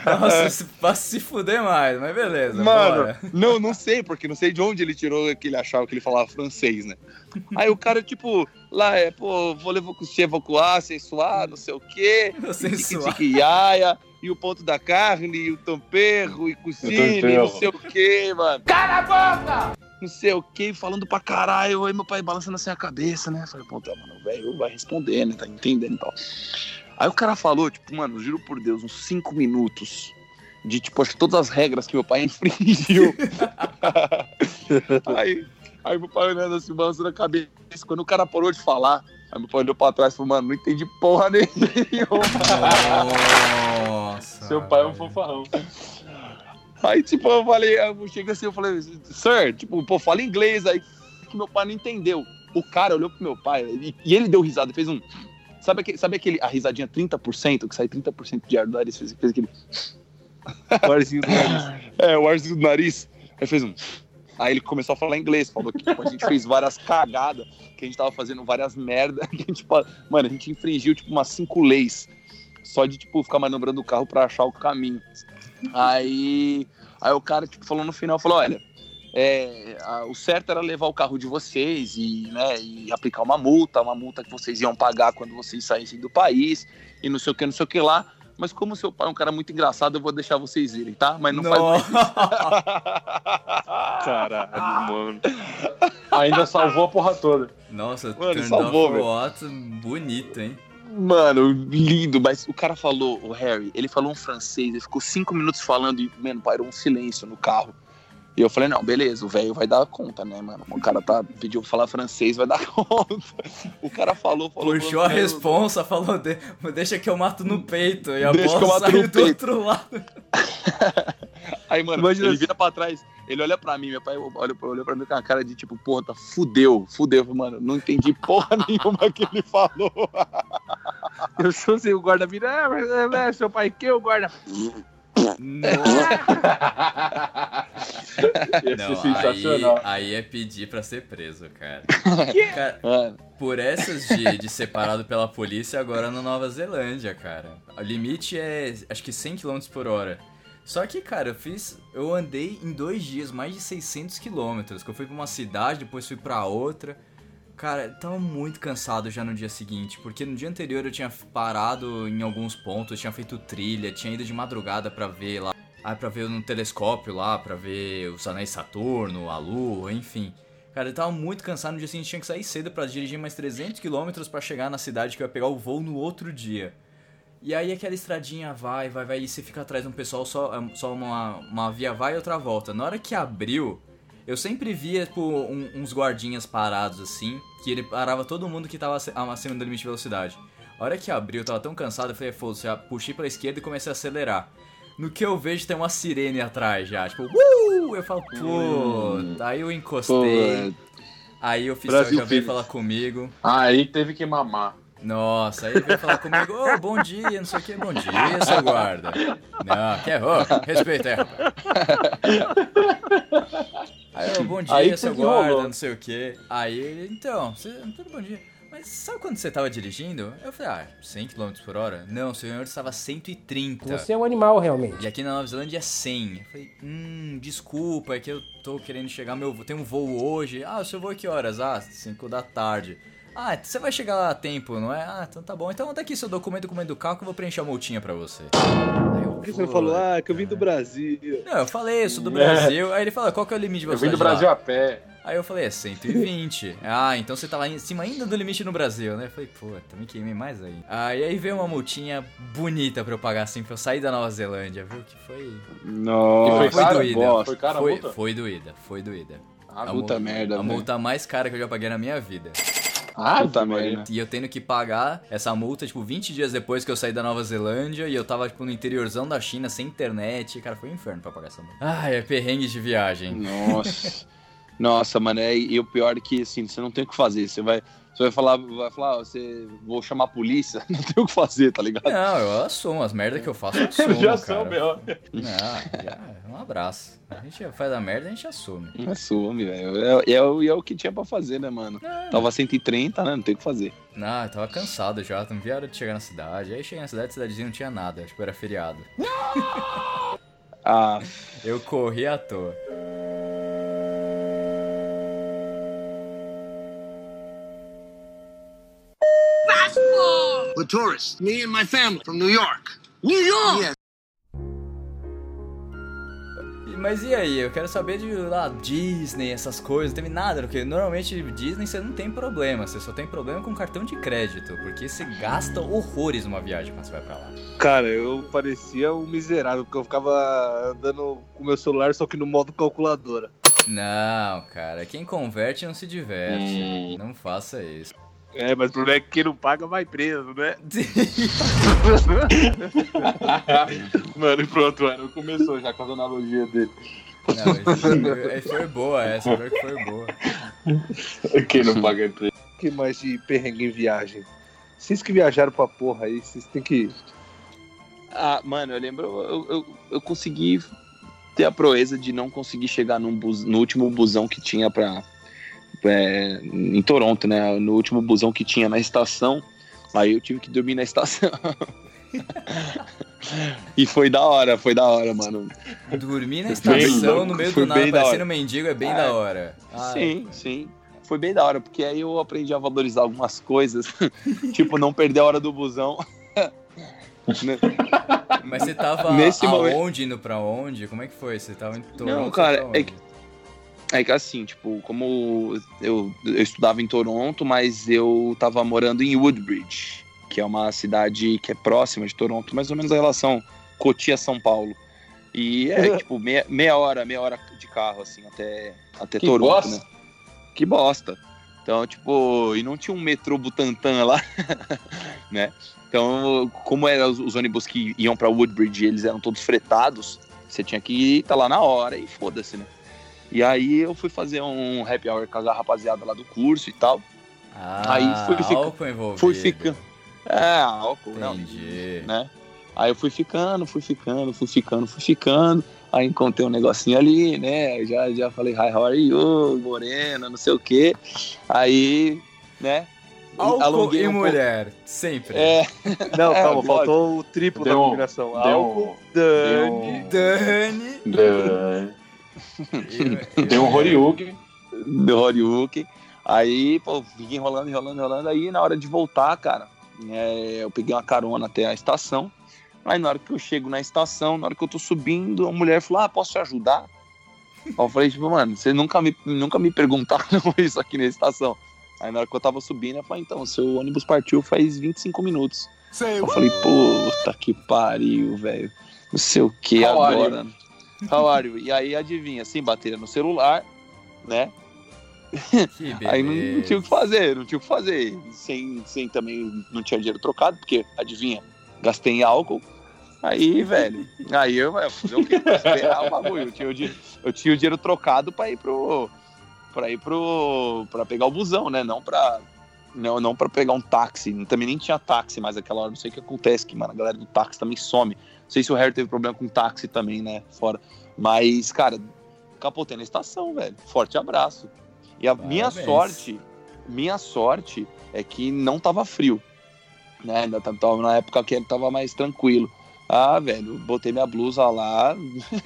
S1: Nossa, (laughs) se, pra se fuder mais, mas beleza.
S3: Mano,
S1: bora.
S3: não, não sei, porque não sei de onde ele tirou que ele achava que ele falava francês, né? Aí o cara, tipo, lá é, pô, vou levar você evacuar, sensuar, não sei o quê. (laughs)
S1: Sensuar.
S3: E o ponto da carne, e o tamperro, e cucine,
S5: tamperro.
S3: não sei o quê, mano. Cala a boca! Não sei o quê, falando pra caralho. Aí meu pai balançando assim a cabeça, né? Falei, pô, tá, mano, o velho vai responder, né? Tá entendendo e tal. Aí o cara falou, tipo, mano, juro por Deus, uns cinco minutos de, tipo, acho que todas as regras que meu pai (laughs) infringiu. aí, aí meu pai olhando assim, balançando a cabeça. Quando o cara parou de falar, aí meu pai olhou pra trás e falou, mano, não entendi porra (laughs) nenhuma.
S1: Nossa.
S5: Seu pai é um fanfarrão.
S3: Aí, tipo, eu falei, eu cheguei assim, eu falei, sir, tipo, pô, fala inglês aí, que meu pai não entendeu. O cara olhou pro meu pai e, e ele deu risada, fez um. Sabe, aquele, sabe aquele, a risadinha 30%, que sai 30% de ar do nariz, fez, fez aquele.
S6: O arzinho do nariz. (laughs)
S3: É, o arzinho do nariz. Aí fez um. Aí ele começou a falar inglês, falou que tipo, a gente fez várias cagadas, que a gente tava fazendo várias merda, (laughs) que a gente, mano, a gente infringiu tipo umas cinco leis, só de tipo ficar manobrando o carro pra achar o caminho. Aí, aí o cara tipo falou no final, falou, olha, é, a- o certo era levar o carro de vocês e, né, e aplicar uma multa, uma multa que vocês iam pagar quando vocês saíssem do país e não sei o que, não sei o que lá. Mas como seu pai é um cara muito engraçado, eu vou deixar vocês irem, tá? Mas não faz mais (laughs)
S6: Caralho, mano.
S5: Ainda salvou a porra toda.
S1: Nossa,
S3: Mano,
S1: turned
S3: salvou,
S1: off
S3: velho.
S1: bonito, hein?
S3: Mano, lindo, mas o cara falou, o Harry, ele falou um francês, ele ficou cinco minutos falando e, mano, parou um silêncio no carro. E eu falei, não, beleza, o velho vai dar conta, né, mano? O cara tá, pediu pra falar francês, vai dar (laughs) conta. O cara falou, falou.
S1: Puxou a responsa, falou, "De- deixa que eu mato no peito. E a
S3: Deixa
S1: bola saiu do
S3: peito.
S1: outro lado. (laughs)
S3: Aí, mano,
S6: Imagina
S3: ele
S6: se-
S3: vira pra trás, ele olha pra mim, meu pai olha, olha pra mim com a cara de tipo, porra, tá fudeu, fudeu, mano. Não entendi porra (laughs) nenhuma que ele falou. (laughs)
S6: Eu sou assim, o guarda vira, é, mas é, é, seu pai que o guarda.
S5: Ser
S1: Não, aí,
S5: sensacional.
S1: aí é pedir pra ser preso, cara. (laughs) Cara,
S3: Mano,
S1: por essas de, de separado pela polícia, agora na Nova Zelândia, cara. O limite é, acho que 100 km por hora. Só que, cara, eu fiz. Eu andei em dois dias mais de 600 km. Que eu fui pra uma cidade, depois fui pra outra. Cara, tava muito cansado já no dia seguinte, porque no dia anterior eu tinha parado em alguns pontos, tinha feito trilha, tinha ido de madrugada pra ver lá Ah, pra ver no telescópio lá, pra ver os anéis Saturno, a Lua, enfim. Cara, eu tava muito cansado, no dia seguinte tinha que sair cedo pra dirigir mais 300 km pra chegar na cidade que eu ia pegar o voo no outro dia. E aí aquela estradinha vai, vai, vai, e você fica atrás de um pessoal, só, é, só uma, uma via vai e outra volta. Na hora que abriu, eu sempre via, tipo, um- uns guardinhas parados assim, que ele parava todo mundo que tava acima do limite de velocidade. A hora que abriu, eu tava tão cansado, eu falei, foda-se, eu puxei pra esquerda e comecei a acelerar. No que eu vejo tem uma sirene atrás já, tipo, uh! Eu falo, pô, aí eu encostei, aí o oficial
S5: Brasil
S1: já veio
S5: Filhos.
S1: falar comigo.
S5: Aí teve que mamar.
S1: Nossa, aí ele veio falar comigo, ô, bom dia, não sei o que, bom dia, seu guarda. Não, quer, ô, respeita aí, rapaz. Aí, ô, bom dia,
S5: Aí
S1: seu
S5: que
S1: guarda,
S5: rolou.
S1: não sei o que. Aí ele, então, você, tudo bom dia. Mas sabe quando você tava dirigindo? Eu falei, ah, 100 km por hora? Não, senhor, estava 130.
S8: Você é um animal, realmente.
S1: E aqui na Nova Zelândia é 100. Eu falei, hum, desculpa, é que eu tô querendo chegar, meu, tem um voo hoje. Ah, o seu voo é que horas? Ah, 5 da tarde. Ah, você vai chegar lá a tempo, não é? Ah, então tá bom. Então dá aqui seu documento, documento do carro que eu vou preencher a multinha pra você. Aí eu,
S6: Por que você não falou, ah, que eu vim do Brasil?
S1: Não, eu falei, eu sou do
S5: É.
S1: Brasil. Aí ele falou, qual que é o limite de
S5: Eu vim do Brasil
S1: lá?
S5: a pé.
S1: Aí eu falei, é 120. (laughs) ah, então você tava em cima ainda do limite no Brasil, né? Eu falei, pô, também queimei mais aí. Aí, aí veio uma multinha bonita pra eu pagar assim, pra eu sair da Nova Zelândia, viu? Que foi...
S3: Nossa,
S5: foi
S1: foi
S5: cara?
S1: doída.
S5: Bosta. Foi cara a
S1: foi,
S5: multa?
S1: foi doída, foi doída.
S5: Ah,
S1: A
S3: puta
S1: mul-
S3: merda,
S1: A multa mais cara que eu já paguei na minha vida.
S5: Ah,
S3: Puta
S5: Maria.
S3: merda.
S1: E eu tendo que pagar essa multa, tipo, 20 dias depois que eu saí da Nova Zelândia e eu tava, tipo, no interiorzão da China, sem internet. Cara, foi um inferno pra pagar essa multa. Ai, é perrengue de viagem.
S3: Nossa. (laughs) Nossa, mano, é, e o pior é que assim, você não tem o que fazer. Você vai, você vai falar, vai falar, você vou chamar a polícia, (laughs) não tem o que fazer, tá ligado?
S1: Não, eu assumo. As merdas que eu faço, eu (laughs) assumo,
S5: Já
S1: cara.
S5: sou melhor.
S1: Não, já, um abraço. A gente faz a merda, a gente assume. (laughs)
S3: Assume, velho. É, é, o- é o que tinha pra fazer, né, mano? Tava 130, né? Não tem o que fazer.
S1: Não, eu tava cansado já, não vi a hora de chegar na cidade. Aí cheguei na cidade, cidadezinha não tinha nada, tipo, era feriado.
S3: Ah,
S1: Eu corri à toa.
S4: We're tourists. Me and my family from New York. New York? Yes.
S1: Mas e aí? Eu quero saber de lá, Disney, essas coisas, não teve nada, porque normalmente Disney você não tem problema, você só tem problema com cartão de crédito, porque você gasta horrores numa viagem quando você vai pra lá.
S6: Cara, eu parecia um miserável, porque eu ficava andando com meu celular, só que no modo calculadora.
S1: Não, cara, quem converte não se diverte.
S3: Hum.
S1: Não faça isso.
S6: É, mas o problema é que quem não paga vai preso, né? (laughs)
S5: Mano, e pronto, mano. Começou já com a analogia dele.
S1: Não, isso foi, foi boa essa, que foi boa.
S5: Quem não paga é preso.
S6: O que mais de perrengue em viagem? Vocês que viajaram pra porra aí, vocês têm que.
S3: ah, mano, eu lembro, eu, eu, eu consegui ter a proeza de não conseguir chegar num bus- no último busão que tinha pra. É, em Toronto, né? No último busão que tinha na estação. Aí eu tive que dormir na estação. (laughs) e foi da hora, foi da hora, mano.
S1: Dormir na
S3: Bem
S1: estação,
S3: louco,
S1: no meio do nada,
S3: bem da
S1: parecendo
S3: hora.
S1: mendigo, é bem
S3: É.
S1: da hora. Ai,
S3: Sim, sim. Foi bem da hora, porque aí eu aprendi a valorizar algumas coisas. (laughs) tipo, não perder a hora do busão. (laughs) Né?
S1: Mas você tava
S3: Nesse
S1: aonde,
S3: momento-
S1: indo pra onde? Como é que foi? Você tava em Toronto?
S3: Não, cara, é que- É que assim, tipo, como eu, eu estudava em Toronto, mas eu tava morando em Woodbridge, que é uma cidade que é próxima de Toronto, mais ou menos a relação Cotia-São Paulo. E é, (laughs) tipo, meia, meia hora, meia hora de carro, assim, até, até
S5: Que
S3: Toronto,
S5: bosta.
S3: né? Que bosta. Então, tipo, e não tinha um metrô Butantã lá, (laughs) né? Então, como eram os, os ônibus que iam pra Woodbridge, eles eram todos fretados, você tinha que estar lá na hora e foda-se, né? E aí eu fui fazer um happy hour com a rapaziada lá do curso e tal.
S1: Ah,
S3: aí fui fica-
S1: álcool envolvido.
S3: Fui ficando. É, álcool, não,
S1: Entendi.
S3: né? Aí eu fui ficando, fui ficando, fui ficando, fui ficando. Aí encontrei um negocinho ali, né? Já, já falei, hi, how are you? Morena, não sei o quê. Aí, né?
S1: Álcool e
S3: um pouco.
S1: mulher, sempre.
S3: É,
S6: Não, (laughs)
S3: É,
S6: calma, faltou o triplo da
S5: Deu um-
S6: combinação. Álcool,
S5: um-
S6: Dani.
S1: Dani.
S5: Deu, (laughs)
S1: eu-
S5: deu um Horiugi.
S3: do Horyuken. Aí, pô, fiquei enrolando, enrolando, enrolando. Aí, na hora de voltar, cara, é, eu peguei uma carona até a estação. Aí na hora que eu chego na estação, na hora que eu tô subindo, a mulher falou: Ah, posso te ajudar? Aí eu falei, tipo, mano, você nunca me, nunca me perguntaram (laughs) isso aqui na estação. Aí na hora que eu tava subindo, eu falei, então, seu ônibus partiu faz 25 minutos. Eu falei, puta que pariu, velho. Não sei o que
S5: How are
S3: agora. How are you? E aí, adivinha, sem bateria no celular, né? (laughs) Aí não, tinha o que fazer, não tinha o que fazer. Sem, sem também, não tinha dinheiro trocado, porque, adivinha, gastei em álcool. Aí, velho, aí eu ia fazer o quê? Esperar o bagulho. Eu tinha o, di- eu tinha o dinheiro trocado pra ir pro. pra ir pro. pra pegar o busão, né? Não pra. Não, não pra pegar um táxi. Também nem tinha táxi mais naquela hora. Não sei o que acontece, que, mano, a galera do táxi também some. Não sei se o Harry teve problema com táxi também, né? Fora. Mas, cara, capotei na estação, velho. Forte abraço. E a minha
S1: Parabéns.
S3: sorte, minha sorte é que não tava frio. Né? Ainda tava na época que ele tava mais tranquilo. Ah, velho, botei minha blusa lá,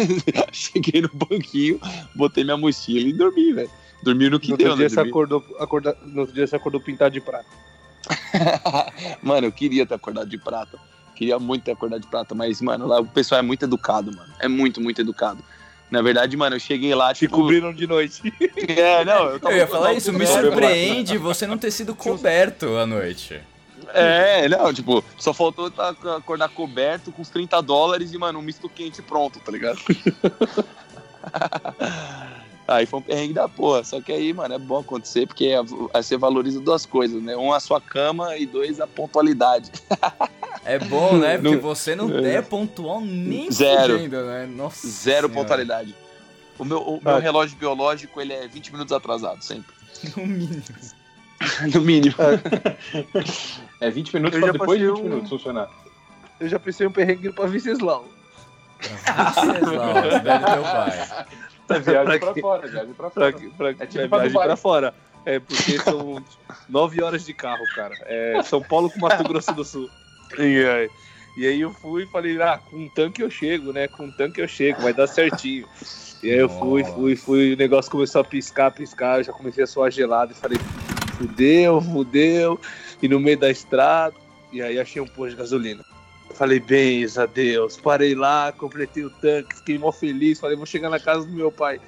S3: (laughs) cheguei no banquinho, botei minha mochila e dormi, velho. Dormi no que
S6: No
S3: deu,
S6: outro
S3: né?
S6: dia, você
S3: Dormi-
S6: acordou, acorda, no outro dia você acordou pintado de prata. (laughs)
S3: mano, eu queria ter acordado de prata. Queria muito ter acordado de prata, mas, mano, lá o pessoal é muito educado, mano. É muito, muito educado. Na verdade, mano, eu cheguei lá,
S6: Te
S3: tipo...
S6: cobriram de noite. (laughs)
S3: É, não, eu, tava-
S1: Eu ia falar isso, me surpreende você não ter sido coberto à noite.
S3: É, não, tipo, só faltou tá, acordar coberto com uns 30 dólares e, mano, um misto quente pronto, tá ligado? (laughs) aí foi um perrengue da porra. Só que aí, mano, é bom acontecer porque aí você valoriza duas coisas, né? Um, a sua cama e dois, a pontualidade. (laughs)
S1: É bom, né? Porque
S3: Não-
S1: você não
S3: É.
S1: é pontual nem
S3: Zero.
S1: fudendo, né? Nossa
S3: Zero
S1: Senhora.
S3: pontualidade. O meu, o meu
S6: Ah.
S3: relógio biológico, ele é 20 minutos atrasado, sempre. (laughs)
S1: No mínimo. (laughs)
S3: No mínimo.
S5: É (laughs) 20 minutos
S6: Eu
S5: pra
S6: já
S5: depois de
S6: passei
S5: 20
S6: um-
S5: minutos funcionar.
S6: Eu já pensei em um perrengue pra Venceslau.
S1: Venceslau, cidade do teu pai.
S5: É viagem
S6: Pra
S5: pra fora, viagem pra
S6: Pra,
S5: fora.
S6: pra,
S5: É tipo
S6: é
S5: pra
S6: viagem pra fora. É, porque são nove horas de carro, cara. É São Paulo com Mato Grosso do Sul. E aí, e aí eu fui e falei, ah, com um tanque eu chego, né? Com um tanque eu chego, vai dar certinho. E aí eu fui, fui, fui, o negócio começou a piscar, piscar, eu já comecei a suar gelado e falei, fudeu, fudeu. E no meio da estrada, e aí achei um posto de gasolina. Falei, bens a Deus. Parei lá, completei o tanque, fiquei mó feliz. Falei, vou chegar na casa do meu pai.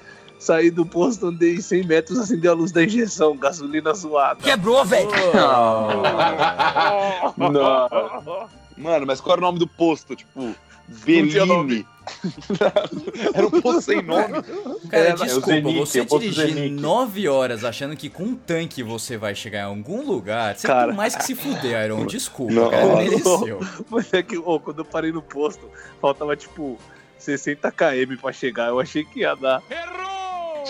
S6: Saí do posto, andei 100 metros, acendeu a luz da injeção, gasolina zoada.
S9: Quebrou, velho.
S5: Não. (laughs)
S3: Mano, mas qual era o nome do posto? Tipo. Bellini. (laughs) era um posto sem nome.
S1: Cara,
S5: o
S1: desculpa,
S5: Zenic,
S1: você
S5: é posto
S1: dirigir
S5: Zenic.
S1: 9 horas achando que com um tanque você vai chegar em algum lugar, você
S6: Cara.
S1: tem mais que se fuder, Iron. Desculpa,
S3: Não.
S1: cara, mereceu.
S6: Mas é que, ô, quando eu parei no posto, faltava tipo 60 km pra chegar. Eu achei que ia dar. Errou!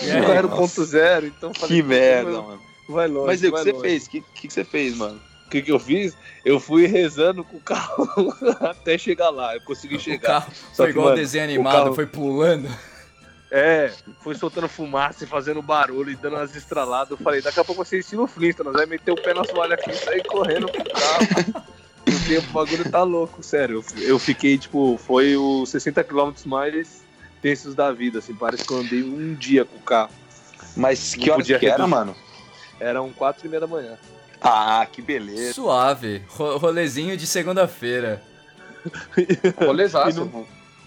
S1: E aí,
S6: Era o ponto zero, então eu falei,
S3: Que merda,
S6: vai-
S3: mano.
S6: Vai longe.
S3: Mas e o que você
S6: longe.
S3: fez? O que, que, que você fez, mano?
S6: O que, que eu fiz? Eu fui rezando com o carro (laughs) até chegar lá. Eu consegui
S1: O
S6: chegar.
S1: carro foi
S6: que,
S1: igual
S6: mano,
S1: desenho
S6: o
S1: animado,
S6: carro-
S1: foi pulando.
S6: É, foi soltando fumaça e fazendo barulho e dando umas estraladas. Eu falei, daqui a pouco você ensina o Flintstones, vai meter o pé na soalha aqui e sair correndo com o carro. O tempo, o bagulho tá louco, sério. Eu, eu fiquei, tipo, foi os 60 km mais tensos da vida, assim, parece que eu andei um dia com o carro.
S3: Mas que horas
S6: podia
S3: que era,
S6: reduzir.
S3: mano?
S6: Eram quatro e meia da manhã.
S3: Ah, que beleza.
S1: Suave, ro- rolezinho de segunda-feira. (laughs)
S5: Rolezaço.
S6: E não-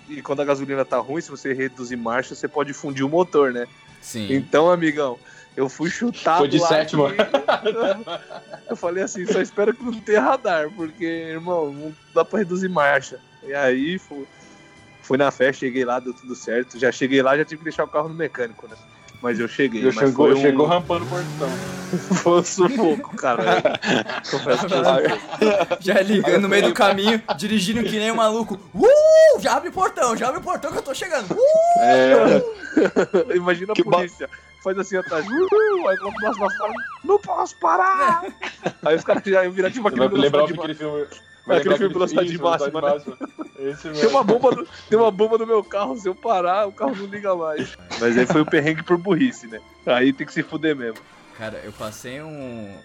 S6: E quando a gasolina tá ruim, se você reduzir marcha, você pode fundir o motor, né?
S1: Sim.
S6: Então, amigão, eu fui chutado
S5: Foi de
S6: lá
S5: sétima. (laughs)
S6: Eu falei assim, só espero que não tenha radar, porque, irmão, não dá pra reduzir marcha. E aí, fui, fui na festa, cheguei lá, deu tudo certo. Já cheguei lá, já tive que deixar o carro no mecânico, né? Mas eu cheguei.
S5: Eu
S6: mas
S5: chegou,
S6: foi um,
S5: chegou rampando o portão. (laughs)
S6: foi um sufoco, cara. (laughs) Confesso que.
S1: Já ligando no meio do caminho, dirigindo que nem um maluco. (laughs) Uh! Já abre o portão, já abre o portão que eu tô chegando. Uh!
S5: É,
S6: Imagina a
S3: Que ba-
S6: polícia. Faz assim atrás. Uh, aí quando nós falamos, não posso parar! Aí os caras já iam virar tipo aquele
S5: lembrar aquele filme.
S6: Aquele
S5: lembrar
S6: filme Velocidade
S5: isso,
S6: Máxima, né?
S5: Máxima. Esse
S6: Tem
S5: mesmo.
S6: uma, bomba no, tem uma bomba no meu carro, se eu parar, o carro não liga mais. Mas aí foi o perrengue por burrice, né? Aí tem que se fuder mesmo.
S1: Cara, eu passei um,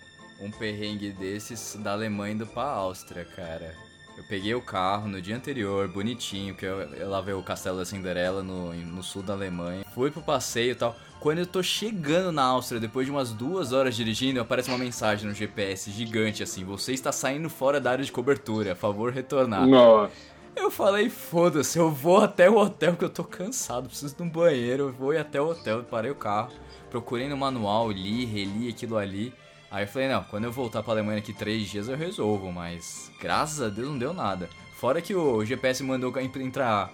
S1: um perrengue desses da Alemanha indo pra Áustria, cara. Eu peguei o carro no dia anterior, bonitinho, que eu, eu lavei o Castelo da Cinderela no, no sul da Alemanha. Fui pro passeio e tal. Quando eu tô chegando na Áustria, depois de umas duas horas dirigindo, aparece uma mensagem no GPS gigante assim: Você está saindo fora da área de cobertura, a favor retornar.
S5: Nossa.
S1: Eu falei, foda-se, eu vou até o hotel que eu tô cansado, preciso de um banheiro, eu vou ir até o hotel, parei o carro, procurei no manual, li, reli aquilo ali. Aí eu falei, não, quando eu voltar pra Alemanha daqui três dias eu resolvo, mas graças a Deus não deu nada. Fora que o GPS mandou entrar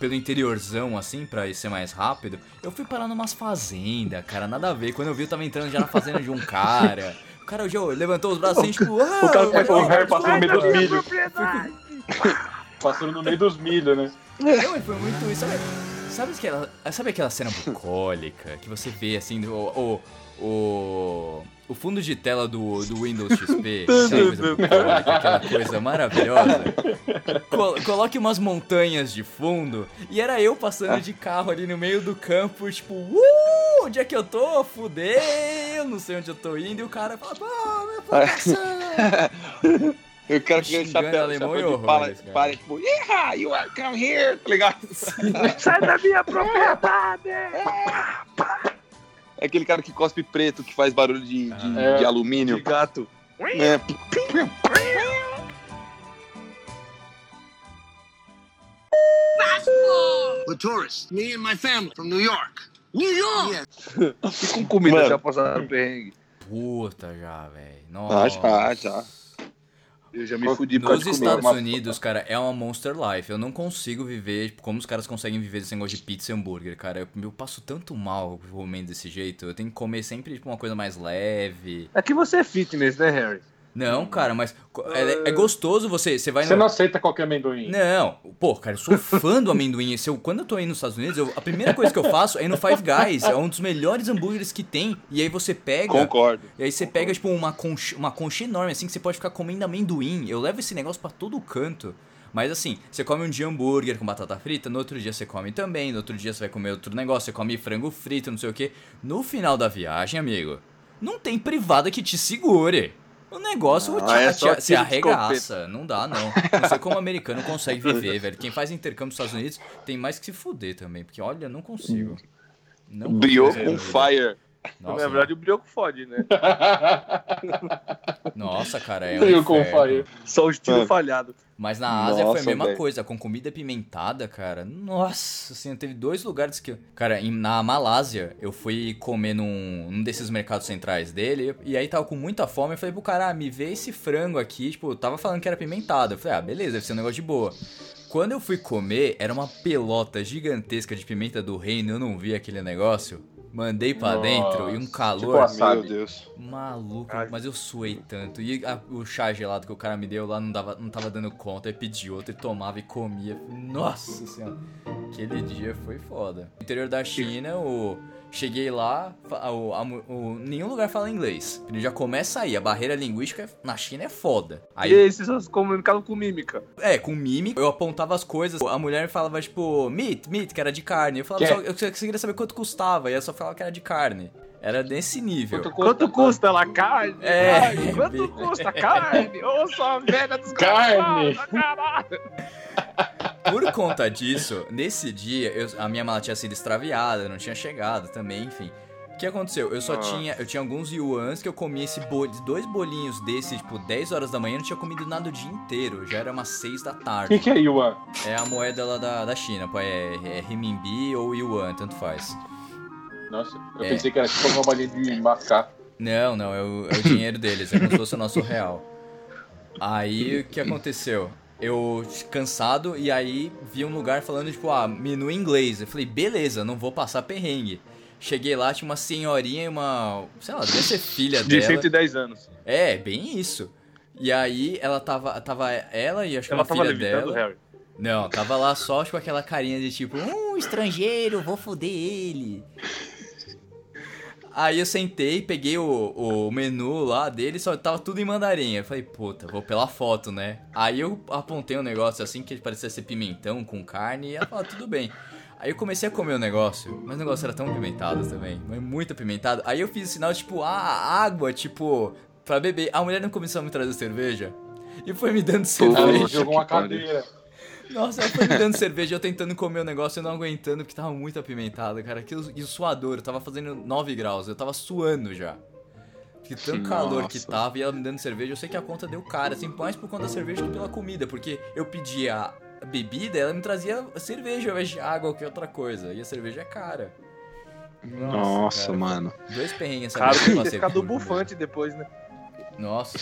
S1: pelo interiorzão, assim, pra ser mais rápido, eu fui parar numas fazendas, cara, nada a ver. Quando eu vi, eu tava entrando já na fazenda de um cara. O cara já levantou os braços assim, tipo, ah,
S5: O cara foi Harry (laughs) passando no meio dos milhos. Passando no meio dos milhos, né?
S1: Não, foi muito isso. Sabe, sabe, aquela, sabe aquela cena bucólica que você vê assim, o, o, o, o fundo de tela do, do Windows XP? Aquela coisa bucólica, aquela coisa maravilhosa. Col- coloque umas montanhas de fundo e era eu passando de carro ali no meio do campo, tipo, uh, onde é que eu tô? Fudei, eu não sei onde eu tô indo. E o cara fala, pô, minha plantação. (laughs)
S3: Eu quero que ele chapéu,
S1: alemão
S3: chapéu
S1: e
S3: de pala, tipo, yeah, you are come here, tá ligado?
S6: Sai da minha propriedade!
S3: É aquele cara que cospe preto, que faz barulho de, de,
S5: É.
S3: de alumínio.
S6: De gato.
S3: É.
S4: Latourist, me and my family from New York. New York? Yeah. (laughs)
S6: Com comida
S3: Mano.
S6: já passaram perrengue.
S1: Puta já, velho.
S3: Ah,
S1: Nossa.
S3: já, já.
S6: Eu já me fudi
S1: Nos. Estados Unidos, cara, é uma monster life. Eu não consigo viver tipo, como os caras conseguem viver esse negócio de pizza e hambúrguer, cara. Eu, eu passo tanto mal comendo desse jeito. Eu tenho que comer sempre tipo, uma coisa mais leve.
S6: É que você é fitness, né, Harry?
S1: Não, cara, mas é, é gostoso você. Você vai
S5: Você
S1: no.
S5: não aceita qualquer amendoim.
S1: Não, pô, cara, eu sou fã do amendoim. Eu, quando eu tô aí nos Estados Unidos, eu- a primeira coisa que eu faço é ir no Five Guys. É um dos melhores hambúrgueres que tem. E aí você pega.
S3: Concordo.
S1: E aí você pega, tipo, uma concha, uma concha enorme, assim, que você pode ficar comendo amendoim. Eu levo esse negócio pra todo canto. Mas assim, você come um dia hambúrguer com batata frita, no outro dia você come também, no outro dia você vai comer outro negócio, você come frango frito, não sei o que. No final da viagem, amigo, não tem privada que te segure. O negócio
S3: Ah,
S1: te,
S3: é
S1: te- se arregaça. Não dá, não. Não sei como o americano consegue viver, velho. Quem faz intercâmbio nos Estados Unidos tem mais que se fuder também. Porque, olha, não consigo. Não
S3: Brioco
S1: consigo
S3: on
S1: viver.
S3: fire.
S1: Nossa,
S6: Na verdade, o brioco fode, né? (laughs)
S1: nossa, cara, é um
S5: com.
S6: Só os tiros falhados.
S1: Mas na Ásia foi a
S3: Nossa,
S1: mesma
S3: velho.
S1: coisa, com comida pimentada, cara. Nossa, assim, teve dois lugares que. Cara, em- na Malásia, eu fui comer num, num desses mercados centrais dele, e aí tava com muita fome. Eu falei pro cara, ah, me vê esse frango aqui. Tipo, tava falando que era pimentado. Eu falei, ah, beleza, deve ser um negócio de boa. Quando eu fui comer, era uma pelota gigantesca de pimenta do reino, eu não vi aquele negócio. Mandei pra
S5: Nossa,
S1: dentro e um
S5: tipo
S1: calor.
S5: assado.
S3: Meu Deus.
S1: Maluco,
S6: Ai.
S1: mas eu suei tanto. E a- o chá gelado que o cara me deu lá não, dava, não tava dando conta. Aí pedi outro e tomava e comia. Nossa senhora. Aquele dia foi foda. No interior da China, o. Cheguei lá, a o- nenhum lugar fala inglês. Ele já começa aí, a barreira linguística é- na China é foda. Aí,
S6: E aí, vocês se comunicavam com mímica.
S1: é, com mímica, eu apontava as coisas, a mulher me falava, tipo, meat, meat, que era de carne. Eu falava,
S5: Que?
S1: só, eu queria saber quanto custava, e ela só falava que era de carne. Era desse nível.
S6: Quanto custa ela? Carne?
S1: É.
S6: Carne? Quanto (laughs) custa carne? Ô, sua velha dos (laughs)
S5: Carne.
S6: caralho!
S1: Por conta disso, nesse dia, eu- a minha mala tinha sido extraviada, não tinha chegado também, enfim. O que aconteceu? Eu só
S6: Ah.
S1: tinha. Eu tinha alguns yuans que eu comia esse bol, dois bolinhos desse, tipo, 10 horas da manhã, não tinha comido nada o dia inteiro. Já era umas 6 da
S5: O que,
S1: tarde.
S5: que é Yuan?
S1: É a moeda lá da, da China, pô, é, é renminbi ou yuan, tanto faz.
S5: Nossa, eu
S1: É.
S5: pensei que era tipo uma bolinha de mascar.
S1: Não, não, é o, é o dinheiro deles, é como se fosse o nosso real. Aí o que aconteceu? Eu cansado e aí vi um lugar falando, tipo, ah, menu em inglês. Eu falei, beleza, não vou passar perrengue. Cheguei lá, tinha uma senhorinha e uma. Sei lá, deve ser filha
S6: De
S1: dela.
S6: 110 anos.
S1: É, bem isso. E aí ela tava. Tava ela e acho que
S6: Ela
S1: uma
S6: tava
S1: filha dela.
S6: Harry.
S1: Não, tava lá só com aquela carinha de tipo, um estrangeiro, vou foder ele. Aí eu sentei, peguei o, o menu lá dele, só tava tudo em mandarim. Eu falei, puta, vou pela foto, né? Aí eu apontei um negócio assim que parecia ser pimentão com carne e ela falou, tudo bem. Aí eu comecei a comer o negócio, mas o negócio era tão apimentado também, mas muito apimentado. Aí eu fiz o sinal, tipo, ah, água, tipo, pra beber. A mulher não começou a me trazer cerveja e foi me dando cerveja.
S5: Ela jogou uma cadeira.
S1: Nossa, ela foi me dando cerveja, eu tentando comer o negócio, eu não aguentando, porque tava muito apimentado, cara. Aquilo, e o suador, eu tava fazendo 9 graus, eu tava suando já. Que tanto calor que
S3: Nossa.
S1: tava, e ela me dando cerveja, eu sei que a conta deu cara, assim, mais por conta da cerveja que pela comida, porque eu pedia bebida, ela me trazia cerveja ao invés de água ou qualquer outra coisa. E a cerveja é cara.
S3: Nossa,
S1: cara.
S3: mano.
S1: Dois perrengues essa
S6: Cara, tem que ficar do bufante depois, né?
S1: Nossa.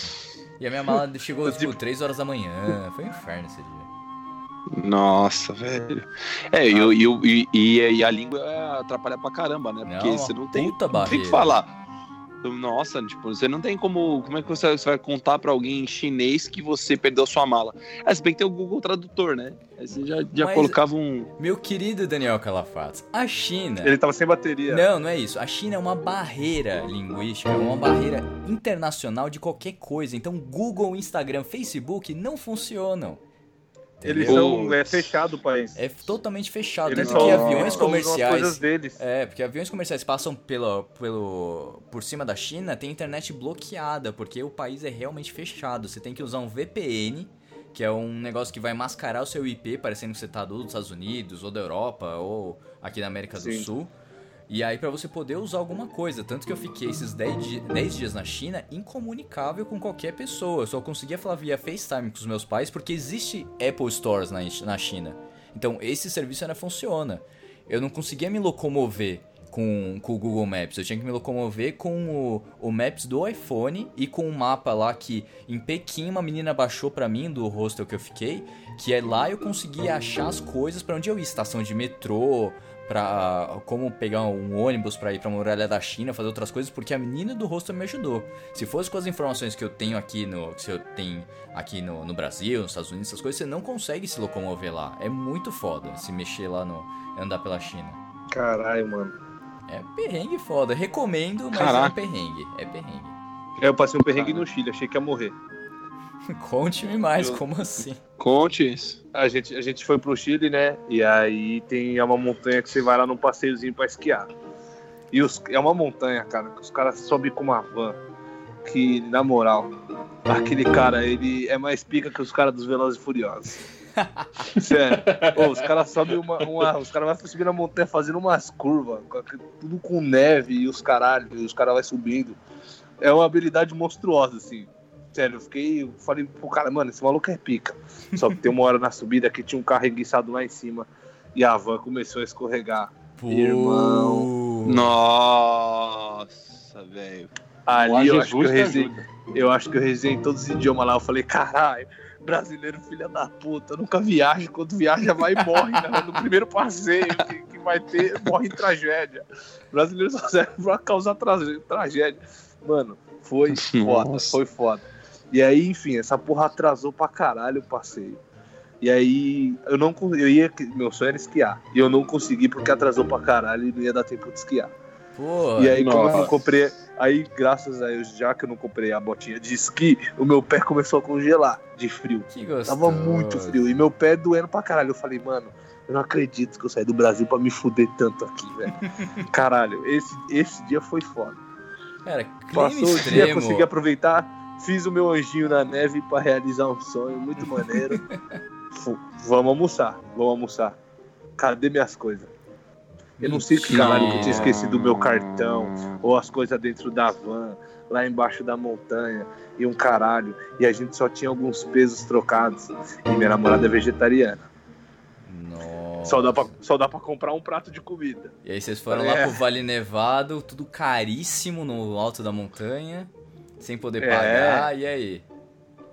S1: E a minha mala chegou, tipo, 3 horas da manhã. Foi um inferno esse dia.
S3: Nossa, velho. É, e, eu- e, eu- e, e- e a língua atrapalha pra caramba, né? Porque
S1: Não,
S3: você não tem,
S1: puta
S3: não tem que falar. Nossa, tipo, você não tem como. Como é que você, você vai contar pra alguém em chinês que você perdeu sua mala? É, se bem que tem o Google Tradutor, né? Aí você já, já
S1: Mas-
S3: colocava um.
S1: Meu querido Daniel Calafatos, a China.
S6: Ele tava sem bateria.
S1: Não, não é isso. A China é uma barreira linguística, é uma barreira internacional de qualquer coisa. Então, Google, Instagram, Facebook não funcionam.
S6: Eles são é, fechado o país.
S1: É totalmente fechado.
S6: Eles
S1: Tanto que
S6: só-
S1: aviões
S6: usam as
S1: comerciais.
S6: deles.
S1: É, porque aviões comerciais passam pelo, pelo, por cima da China, tem internet bloqueada, porque o país é realmente fechado. Você tem que usar um VPN, que é um negócio que vai mascarar o seu IP, parecendo que você tá dos Estados Unidos, ou da Europa, ou aqui da América do
S6: Sim.
S1: Sul. E aí pra você poder usar alguma coisa. Tanto que eu fiquei esses 10, di 10 dias na China incomunicável com qualquer pessoa. Eu só conseguia falar via FaceTime com os meus pais, porque existe Apple Stores na, na China. Então esse serviço ainda funciona. Eu não conseguia me locomover com, com o Google Maps. Eu tinha que me locomover com o, o Maps do iPhone e com um mapa lá que em Pequim uma menina baixou pra mim do hostel que eu fiquei, que é lá eu conseguia achar as coisas pra onde eu ia, estação de metrô, pra como pegar um ônibus pra ir pra muralha da China, fazer outras coisas, porque a menina do hostel me ajudou. Se fosse com as informações que eu tenho aqui no que eu tenho aqui no, no Brasil, nos Estados Unidos, essas coisas, você não consegue se locomover lá. É muito foda se mexer lá no andar pela China.
S6: Caralho, mano.
S1: É perrengue foda. Recomendo, mas
S3: Caraca.
S1: é um perrengue. É perrengue.
S6: Eu passei um perrengue no Chile, achei que ia morrer. (laughs)
S1: Conte-me mais,
S6: Eu-
S1: como assim?
S3: Conte isso.
S6: A gente, a gente foi pro Chile, né? E aí tem uma montanha que você vai lá num passeiozinho pra esquiar. E os, é uma montanha, cara, que os caras sobem com uma van. Que, na moral, aquele cara, ele é mais pica que os caras dos Velozes e Furiosos. (laughs) Sério. Ô, os caras sobem uma, uma- Os caras vão subir na montanha fazendo umas curvas, tudo com neve e os caralho, e os caras vão subindo. É uma habilidade monstruosa, assim. Sério, eu fiquei. Eu falei pro cara, mano, esse maluco é pica. Só que tem uma hora na subida que tinha um carro enguiçado lá em cima e a van começou a escorregar. Irmão.
S3: Nossa, velho.
S6: Ali eu acho, que eu, rezei, eu acho que eu rezei em todos os idiomas lá. Eu falei, caralho, brasileiro filha da puta, nunca viaja. Quando viaja, vai e morre. né? No primeiro passeio que, que vai ter, morre em tragédia. Brasileiro só serve pra causar tra- tragédia. Mano, foi (laughs) foda,
S3: Nossa.
S6: foi foda. E aí, enfim, essa porra atrasou pra caralho o passeio. E aí, eu não eu ia, meu sonho era esquiar. E eu não consegui porque atrasou pra caralho e não ia dar tempo de esquiar.
S1: Pô,
S6: E aí, como eu não
S5: nossa.
S6: comprei. Aí, graças a Deus, já que eu não comprei a botinha de esqui, o meu pé começou a congelar de frio.
S1: que gostoso.
S6: Tava muito frio. E meu pé doendo pra caralho. Eu falei, mano, eu não acredito que eu saí do Brasil pra me fuder tanto aqui, velho. (laughs) Caralho, esse, esse dia foi foda.
S1: Cara, clima
S6: Passou o dia,
S1: extremo.
S6: consegui aproveitar, fiz o meu anjinho na neve pra realizar um sonho muito maneiro. (laughs) Vamos almoçar, vamos almoçar. Cadê minhas coisas? Eu não sei que caralho que eu tinha esquecido o meu cartão, ou as coisas dentro da van, lá embaixo da montanha, e um caralho. E a gente só tinha alguns pesos trocados. E minha namorada é vegetariana.
S1: Nossa.
S6: Só dá, pra, só dá pra comprar um prato de comida.
S1: E aí vocês foram
S6: É.
S1: lá pro Vale Nevado, tudo caríssimo no alto da montanha, sem poder
S6: É.
S1: pagar, e aí?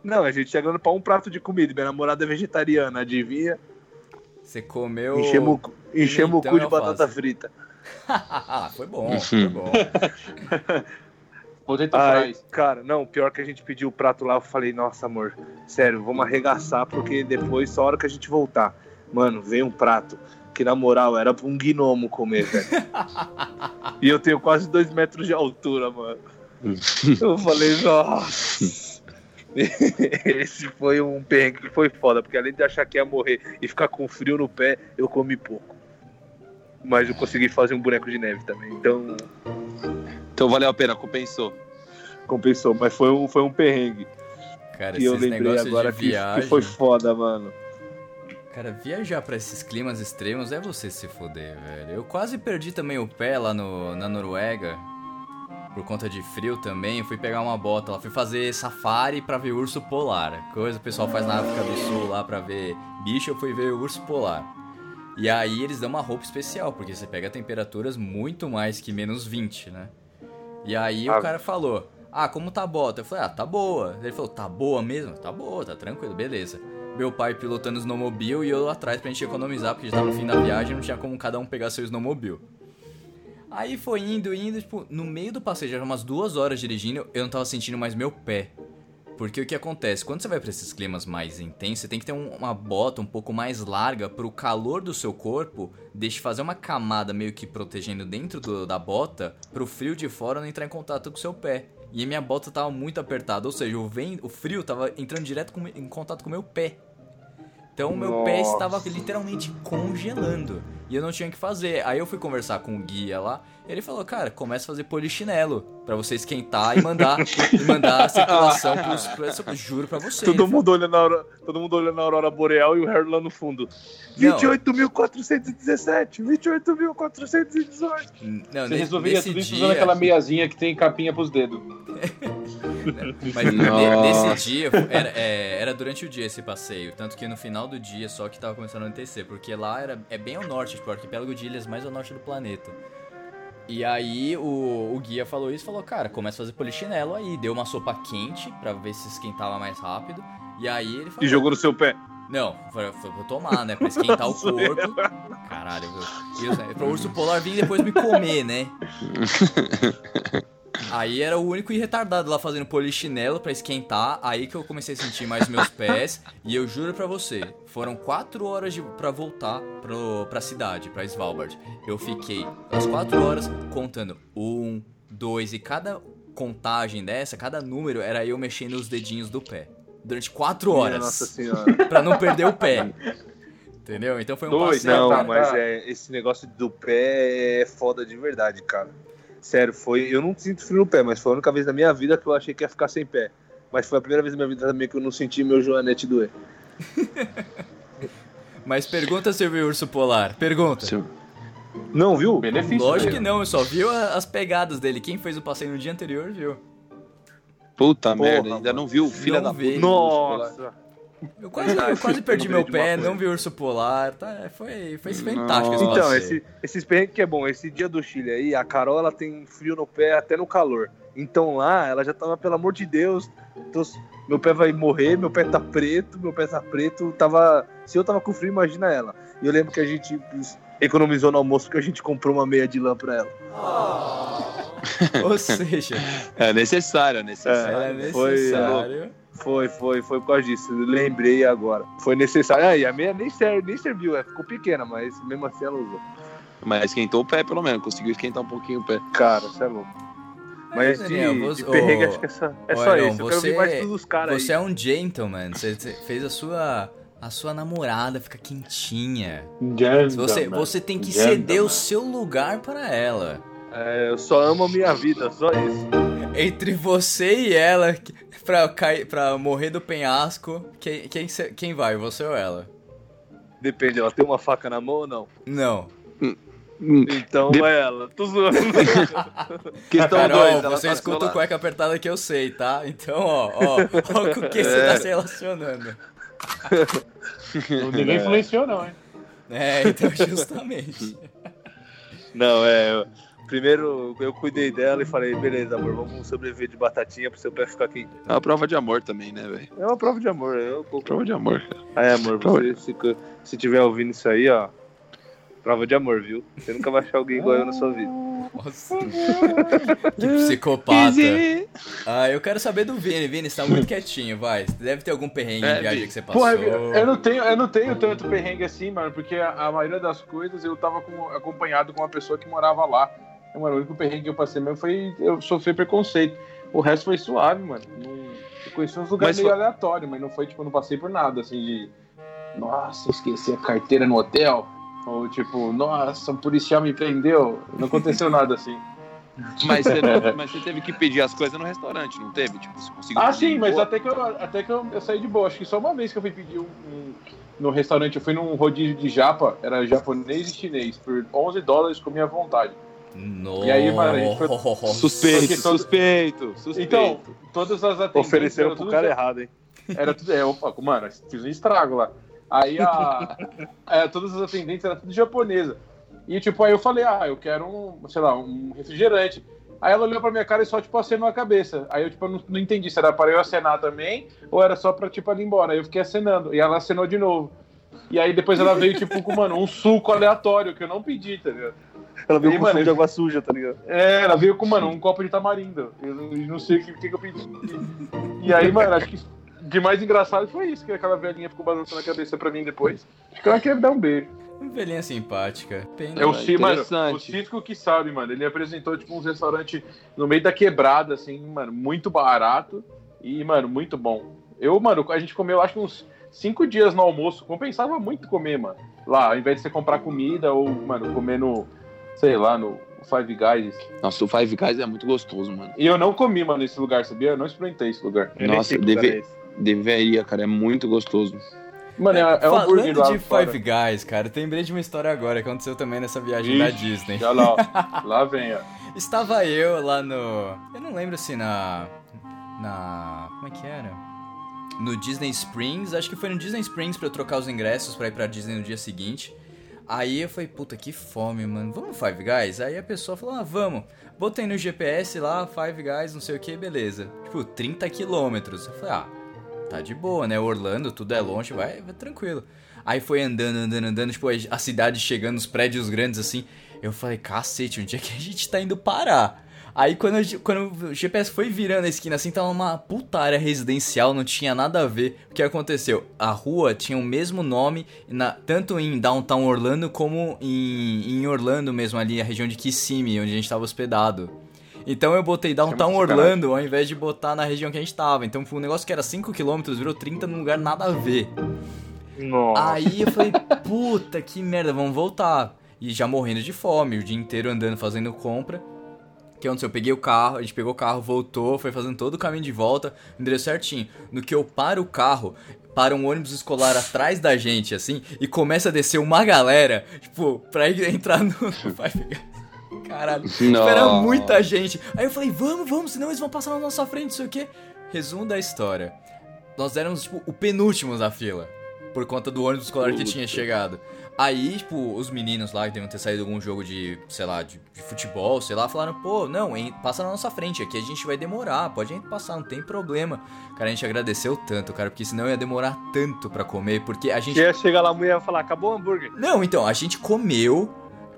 S6: Não, a gente chegando pra um prato de comida. Minha namorada é vegetariana, adivinha?
S1: Você comeu.
S6: Enchemos, o cu- enchemos o
S1: pimentão
S6: cu
S1: e
S6: de batata frita. (laughs)
S1: foi bom, (laughs) foi bom.
S5: Potato
S6: Ai, cara, não, pior que a gente pediu o prato lá, eu falei, nossa, amor, sério, vamos arregaçar, porque depois, só a hora que a gente voltar, mano, vem um prato que, na moral, era pra um gnomo comer, velho. (laughs) e eu tenho quase dois metros de altura, mano. Eu falei, nossa. (laughs) Esse foi um perrengue que foi foda, porque além de achar que ia morrer e ficar com frio no pé, eu comi pouco. Mas eu consegui fazer um boneco de neve também, então
S3: Então valeu a pena, compensou.
S6: compensou. Mas foi um, foi um perrengue.
S1: Cara,
S6: que eu lembrei
S1: negócios
S6: agora
S1: de
S6: que,
S1: viagem.
S6: que foi foda, mano.
S1: Cara, viajar pra esses climas extremos é você se foder, velho. Eu quase perdi também o pé lá no, na Noruega. Por conta de frio também, fui pegar uma bota lá, fui fazer safari pra ver urso polar. Coisa que o pessoal faz na África do Sul lá pra ver bicho, eu fui ver urso polar. E aí eles dão uma roupa especial, porque você pega temperaturas muito mais que menos 20, né? E aí
S6: Ah.
S1: o cara falou: Ah, como tá a bota? Eu falei: Ah, tá boa. Ele falou: Tá boa mesmo? Tá boa, tá tranquilo, beleza. Meu pai pilotando o snowmobile e eu atrás pra gente economizar, porque já tava no fim da viagem, não tinha como cada um pegar seu snowmobile. Aí foi indo, indo, tipo, no meio do passeio, já umas duas horas dirigindo, eu não tava sentindo mais meu pé. Porque o que acontece? Quando você vai pra esses climas mais intensos, você tem que ter um- uma bota um pouco mais larga pro calor do seu corpo deixe fazer uma camada meio que protegendo dentro do- da bota pro frio de fora não entrar em contato com o seu pé. E minha bota tava muito apertada, ou seja, o, o frio tava entrando direto com- em contato com o meu pé. Então o meu pé estava literalmente congelando. E eu não tinha o que fazer. Aí eu fui conversar com o guia lá. Ele falou, cara, começa a fazer polichinelo. Pra você esquentar e mandar, (laughs) e mandar a circulação pros, pros, eu Juro pra você.
S6: Todo mundo olhando a aurora, todo mundo olhando a aurora boreal e o Harry lá no fundo.
S1: Não.
S6: 28.417, 28.418.
S1: Não,
S5: Você resolveria tudo isso
S1: dia,
S5: usando aquela meiazinha que tem capinha pros dedos. (laughs) (laughs)
S1: Mas ne-
S3: Nossa.
S1: nesse dia, era, é, era durante o dia esse passeio. Tanto que no final do dia só que tava começando a anoitecer. Porque lá era, é bem ao norte, tipo, o arquipélago de ilhas mais ao norte do planeta. E aí o, o guia falou isso falou, cara, começa a fazer polichinelo aí. Deu uma sopa quente pra ver se esquentava mais rápido. E aí ele falou.
S6: E jogou no seu pé.
S1: Não, foi, foi pra tomar, né? Pra esquentar o (laughs) corpo. Caralho, viu? Né? Pra urso polar vir e depois me comer, né? (laughs) Aí era o único retardado lá fazendo polichinelo pra esquentar. Aí que eu comecei a sentir mais meus (laughs) pés. E eu juro pra você, foram quatro horas pra voltar pro, pra cidade, pra Svalbard. Eu fiquei as quatro horas contando um, dois, e cada contagem dessa, cada número, era eu mexendo os dedinhos do pé. Durante quatro
S6: Minha
S1: horas.
S6: Nossa senhora. (laughs)
S1: Pra não perder o pé. Entendeu? Então foi um
S5: Dois,
S1: passeio.
S6: Não, mas é, esse negócio do pé é foda de verdade, cara. Sério, foi. Eu não sinto frio no pé, mas foi a única vez na minha vida que eu achei que ia ficar sem pé. Mas foi a primeira vez na minha vida também que eu não senti meu joanete doer. (laughs)
S1: Mas pergunta se eu vi o urso polar. Pergunta.
S3: Seu-
S6: Não, viu?
S5: Benefício.
S1: Lógico
S5: dele.
S1: que não, eu só vi a- as pegadas dele. Quem fez o passeio no dia anterior viu.
S3: Puta
S6: Porra,
S3: merda, ainda
S6: mano.
S3: não viu o filho
S1: Não
S3: da
S1: vi.
S6: Nossa.
S1: Eu quase, eu quase perdi meu pé, não vi o urso polar. Tá, foi, foi fantástico esse
S6: Então, esse, esses perrengues que é bom. Esse dia do Chile aí, a Carol ela tem frio no pé até no calor. Então lá, ela já tava, pelo amor de Deus, tô- meu pé vai morrer, meu pé tá preto, meu pé tá preto. Tava, se eu tava com frio, imagina ela. E eu lembro que a gente economizou no almoço porque a gente comprou uma meia de lã pra ela. (laughs)
S1: Ou seja,
S3: É necessário, é necessário.
S1: era
S6: foi,
S1: necessário.
S6: Foi, foi, foi por causa disso. Eu lembrei agora. Foi necessário. Ah, e a meia nem, ser, nem serviu, é, ficou pequena, mas mesmo assim ela usou.
S3: Mas esquentou o pé, pelo menos. Conseguiu esquentar um pouquinho o pé.
S6: Cara, você é louco. Mas de,
S1: Daniel, você-
S6: de perrengue, acho que é só, é só isso. Eu quero
S1: você-
S6: ver mais todos os caras aí.
S1: Você é um gentleman. Você você fez a sua. A sua namorada fica quentinha. Você, você tem que ceder o seu lugar para ela.
S6: É, eu só amo a minha vida, só isso.
S1: Entre você e ela, que- pra, cair, pra morrer do penhasco, quem, quem, quem vai, você ou ela?
S6: Depende, ela tem uma faca na mão ou não?
S1: Não.
S6: Então
S3: De-
S6: é ela. Tô zoando. (laughs)
S3: Questão
S1: Carol,
S3: dois, ela
S1: você
S3: tá
S1: escuta o cueca apertada que eu sei, tá? Então, ó, ó, ó com que você
S3: É.
S1: tá se relacionando.
S5: Ninguém influenciou, não, hein?
S1: É, então (laughs) justamente.
S6: não, é. Primeiro eu cuidei dela e falei, beleza, amor, vamos sobreviver de batatinha pro seu pé ficar quente.
S3: É uma prova de amor também, né, velho?
S6: É uma prova de amor. Eu...
S3: Prova de amor, cara.
S6: É, amor,
S3: Prova
S6: você, se, se tiver ouvindo isso aí, ó. Prova de amor, viu? Você nunca vai achar alguém igual eu na sua vida.
S1: Nossa. (laughs) Que psicopata. Ah, eu quero saber do Vini. Vini, você tá muito quietinho, vai. Deve ter algum perrengue
S3: É,
S1: em viagem que você passou.
S5: Porra, eu não tenho, eu não tenho tanto perrengue assim, mano, porque a, a maioria das coisas eu tava com- acompanhado com uma pessoa que morava lá. Mano, o único perrengue que eu passei mesmo foi eu sofrer preconceito. O resto foi suave, mano. Não, eu conheci uns lugares
S3: Mas
S5: meio
S3: foi-
S5: aleatórios, mas não foi, tipo, não passei por nada, assim, de. Nossa, esqueci a carteira no hotel. Ou tipo, nossa, o policial me prendeu. Não aconteceu (laughs) nada assim.
S3: Mas você, não- (laughs) mas você teve que pedir as coisas no restaurante, não teve? Tipo, você conseguiu
S5: Ah, sim, mas
S3: boa?
S5: até que, eu, até que eu, eu saí de boa. Acho que só uma vez que eu fui pedir um, um- no restaurante. Eu fui num rodízio de japa, era japonês e chinês. Por 11 dólares comi à vontade.
S1: Nossa.
S5: E aí, mano, a gente foi-
S3: Suspeito,
S5: todo-
S3: suspeito, suspeito.
S5: Então, todas as atendentes...
S6: Ofereceram
S5: eram
S6: pro cara errado, hein?
S5: Era tudo. É, opa, mano, fiz um estrago lá. Aí a. (laughs) é, todas as atendentes eram tudo japonesa. E tipo, aí eu falei, ah, eu quero um, sei lá, um refrigerante. Aí ela olhou pra minha cara e só, tipo, acenou a cabeça. Aí eu, tipo, não, não entendi se era para eu acenar também ou era só pra, tipo, ela ir embora. Aí eu fiquei acenando. E ela acenou de novo. E aí depois ela veio, tipo, com, mano, um suco aleatório que eu não pedi, tá ligado?
S6: Ela veio
S5: E,
S6: com
S5: mano,
S6: suco de água suja, tá ligado?
S5: É, ela veio com, mano, um copo de tamarindo. Eu não, eu não sei o que, que que eu pedi. E aí, mano, acho que de mais engraçado foi isso, que aquela velhinha ficou balançando a cabeça pra mim depois. Acho que ela queria me dar um beijo.
S1: Velhinha simpática. Pena.
S5: É o Cisco, mano, o. Cisco que sabe, mano. Ele apresentou, tipo, uns restaurantes no meio da quebrada, assim, mano, muito barato e, mano, muito bom. Eu, mano, a gente comeu, acho que uns cinco dias no almoço. Compensava muito comer, mano. Lá, ao invés de você comprar comida ou, mano, comer no, sei lá, no Five Guys.
S3: Nossa, o Five Guys é muito gostoso, mano.
S5: E eu não comi, mano, nesse lugar, sabia? Eu não experimentei esse lugar.
S6: Eu
S3: Nossa, deve-
S6: lugar é.
S3: Deveria, cara, é muito gostoso.
S5: Mano, é, é um hambúrguer
S1: Falando
S5: lá
S1: de
S5: fora.
S1: Five Guys, cara, eu lembrei de uma história agora que aconteceu também nessa viagem da
S5: Ixi,
S1: Disney.
S5: Já lá, ó. (laughs) lá vem, ó.
S1: Estava eu lá no. Eu não lembro se na. Na. Como é que era? No Disney Springs. Acho que foi no Disney Springs pra eu trocar os ingressos pra ir pra Disney no dia seguinte. Aí eu falei, puta, que fome, mano. Vamos Five Guys? Aí a pessoa falou, ah, vamos. Botei no GPS lá, Five Guys, não sei o que, beleza. Tipo, 30 quilômetros. Eu falei, ah, tá de boa, né? Orlando, tudo é longe, vai, vai tranquilo. Aí foi andando, andando, andando, tipo, a cidade chegando, os prédios grandes assim. Eu falei, cacete, onde é que a gente tá indo parar? Aí quando, eu- quando o GPS foi virando a esquina assim, tava uma puta área residencial, não tinha nada a ver. O que aconteceu? A rua tinha o mesmo nome, na- tanto em Downtown Orlando como em, em Orlando mesmo, ali, a região de Kissimmee, onde a gente tava hospedado. Então eu botei Downtown. Orlando ao invés de botar na região que a gente tava. Então foi um negócio que era 5km, virou 30 num lugar nada a ver.
S6: Nossa.
S1: Aí eu falei, puta que merda, vamos voltar. E já morrendo de fome, o dia inteiro andando, fazendo compra. Que aconteceu? Eu peguei o carro, a gente pegou o carro, voltou, foi fazendo todo o caminho de volta, endereço certinho. No que eu paro o carro, para um ônibus escolar atrás da gente, assim, e começa a descer uma galera, tipo, pra entrar no. (laughs) Caralho, espera muita gente. Aí eu falei, vamos, vamos, senão eles vão passar na nossa frente, não sei o quê. Resumo da história. Nós éramos, tipo, o penúltimo da fila. Por conta do ônibus escolar que tinha chegado. Aí, tipo, os meninos lá que deviam ter saído de algum jogo de, sei lá, de, de futebol, sei lá, falaram, pô, não, hein, passa na nossa frente, aqui a gente vai demorar, pode passar, não tem problema. Cara, a gente agradeceu tanto, cara, porque senão ia demorar tanto pra comer, porque a gente.
S6: Ia chegar lá, a mulher ia falar, acabou o hambúrguer.
S1: Não, então, a gente comeu,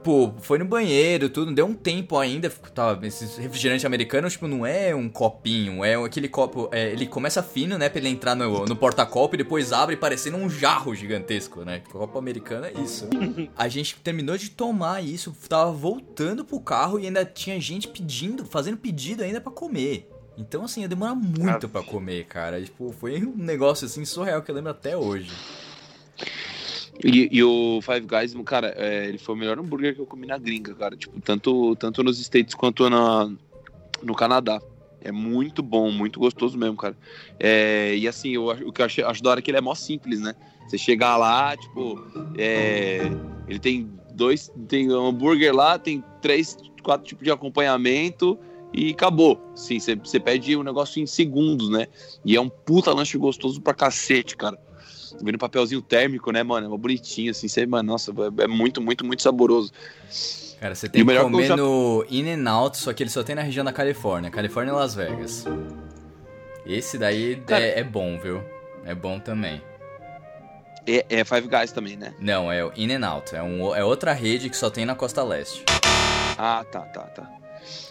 S1: pô, foi no banheiro, tudo, deu um tempo ainda, tava, esses refrigerantes americanos, tipo, não é um copinho, é aquele copo, é, ele começa fino, né, pra ele entrar no, no porta-copo e depois abre parecendo um jarro gigantesco, né, copo americano é isso. (laughs) a gente terminou de tomar isso, tava voltando pro carro e ainda tinha gente pedindo, fazendo pedido ainda pra comer. Então, assim, ia demorar muito pra comer, cara. Tipo, foi um negócio, assim, surreal que eu lembro até hoje.
S3: E, e o Five Guys, cara, é, ele foi o melhor hambúrguer que eu comi na gringa, cara. Tipo, tanto, tanto nos States quanto na, no Canadá. É muito bom, muito gostoso mesmo, cara. É, e assim, eu, o que eu achei, acho da hora é que ele é mó simples, né? Você chegar lá, tipo, é, ele tem dois, tem um hambúrguer lá, tem três, quatro tipos de acompanhamento e acabou. Sim, você, você pede um negócio em segundos, né? E é um puta lanche gostoso pra cacete, cara. Vendo papelzinho térmico, né, mano? É mó bonitinho, assim. Você, mano, nossa, é muito, muito, muito saboroso.
S1: Cara, você tem que comer
S3: já-
S1: no In and Out, só que ele só tem na região da Califórnia. Califórnia e Las Vegas. Esse daí
S3: Cara-
S1: é, é bom, viu? É bom também.
S3: É, é Five Guys também, né?
S1: Não, é o In and Out. É, um, é outra rede que só tem na costa leste.
S3: Ah, tá, tá, tá.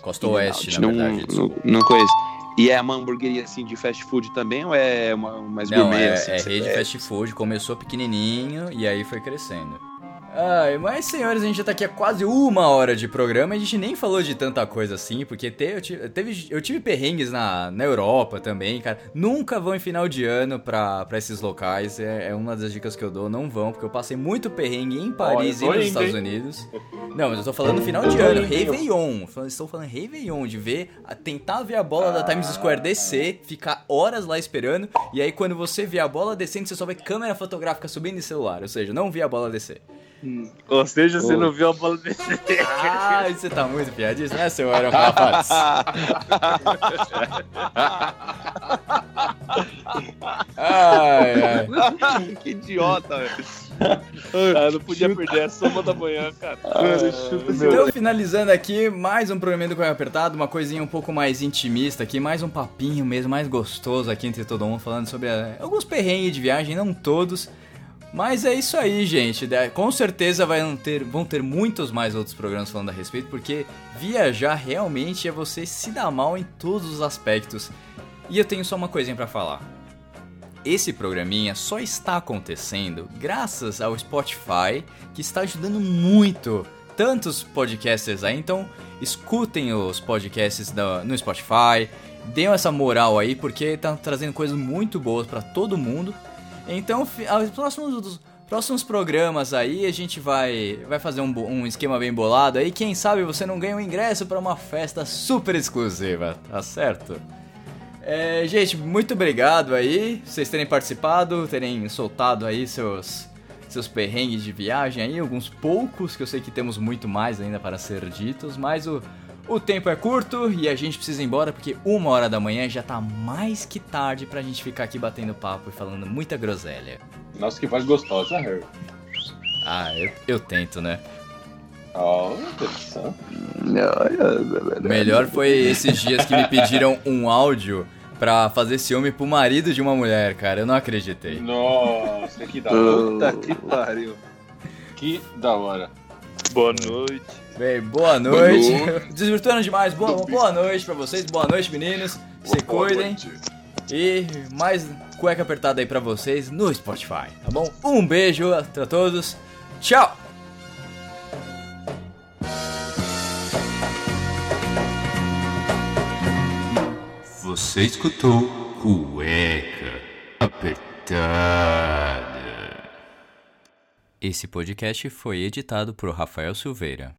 S1: Costa oeste,
S3: Não,
S1: na verdade.
S3: não, não conheço. E é uma hamburgueria, assim, de fast food também ou é uma, mais
S1: Não,
S3: gourmet,
S1: é,
S3: assim?
S1: é rede
S3: pede?
S1: fast food. Começou pequenininho e aí foi crescendo. Ai, mas senhores, a gente já tá aqui há quase uma hora de programa e a gente nem falou de tanta coisa assim, porque te- eu, tive, teve, eu tive perrengues na, na Europa também, cara. Nunca vão em final de ano pra, pra esses locais, é, é uma das dicas que eu dou, não vão, porque eu passei muito perrengue em Paris
S5: Olha,
S1: e nos
S5: indo,
S1: Estados
S5: hein?
S1: Unidos. (laughs) Não, mas eu tô falando final de ano? Réveillon. Estou falando Réveillon, de ver, tentar ver a bola da Times Square descer, ficar horas lá esperando, e aí quando você vê a bola descendo, você só vê câmera fotográfica subindo em celular, ou seja, não vi a bola descer.
S6: Ou seja, você não viu a bola descer.
S1: Ah, você tá muito piadista, né, seu Aaron Calafates? Ai, ai.
S3: que idiota, velho.
S6: Ah, não podia perder a soma da manhã, cara.
S1: Então, finalizando aqui, mais um programa do Correio Apertado, uma coisinha um pouco mais intimista aqui, mais um papinho mesmo, mais gostoso aqui entre todo mundo, falando sobre ah, alguns perrengues de viagem, não todos. Mas é isso aí, gente. Com certeza vai ter, vão ter muitos mais outros programas falando a respeito, porque viajar realmente é você se dar mal em todos os aspectos. E eu tenho só uma coisinha pra falar. Esse programinha só está acontecendo graças ao Spotify, que está ajudando muito tantos podcasters aí. Então, escutem os podcasts no Spotify, deem essa moral aí, porque tá trazendo coisas muito boas para todo mundo. Então, aos próximos, próximos programas aí, a gente vai, vai fazer um, um esquema bem bolado aí. Quem sabe você não ganha um ingresso para uma festa super exclusiva, tá certo? É, gente, muito obrigado aí, vocês terem participado, terem soltado aí seus, seus perrengues de viagem aí, alguns poucos, que eu sei que temos muito mais ainda para ser ditos, mas o, o tempo é curto e a gente precisa ir embora porque uma hora da manhã já tá mais que tarde pra gente ficar aqui batendo papo e falando muita groselha.
S5: Nossa, que voz gostosa, Harry.
S1: Ah, eu, eu tento, né?
S5: Ó, interessante.
S1: O melhor foi esses dias que me pediram um áudio pra fazer ciúme pro marido de uma mulher, cara, eu não acreditei.
S5: Nossa, que da hora.
S6: Puta (laughs) que pariu.
S5: Que da hora.
S6: Boa noite.
S1: Bem, boa noite. (laughs) Desvirtuando demais. Boa, boa noite pra vocês. Boa noite, meninos. Se cuidem. E mais cueca apertada aí pra vocês no Spotify, tá bom? Um beijo pra todos. Tchau!
S10: Você escutou Cueca Apertada.
S1: Esse podcast foi editado por Rafael Silveira.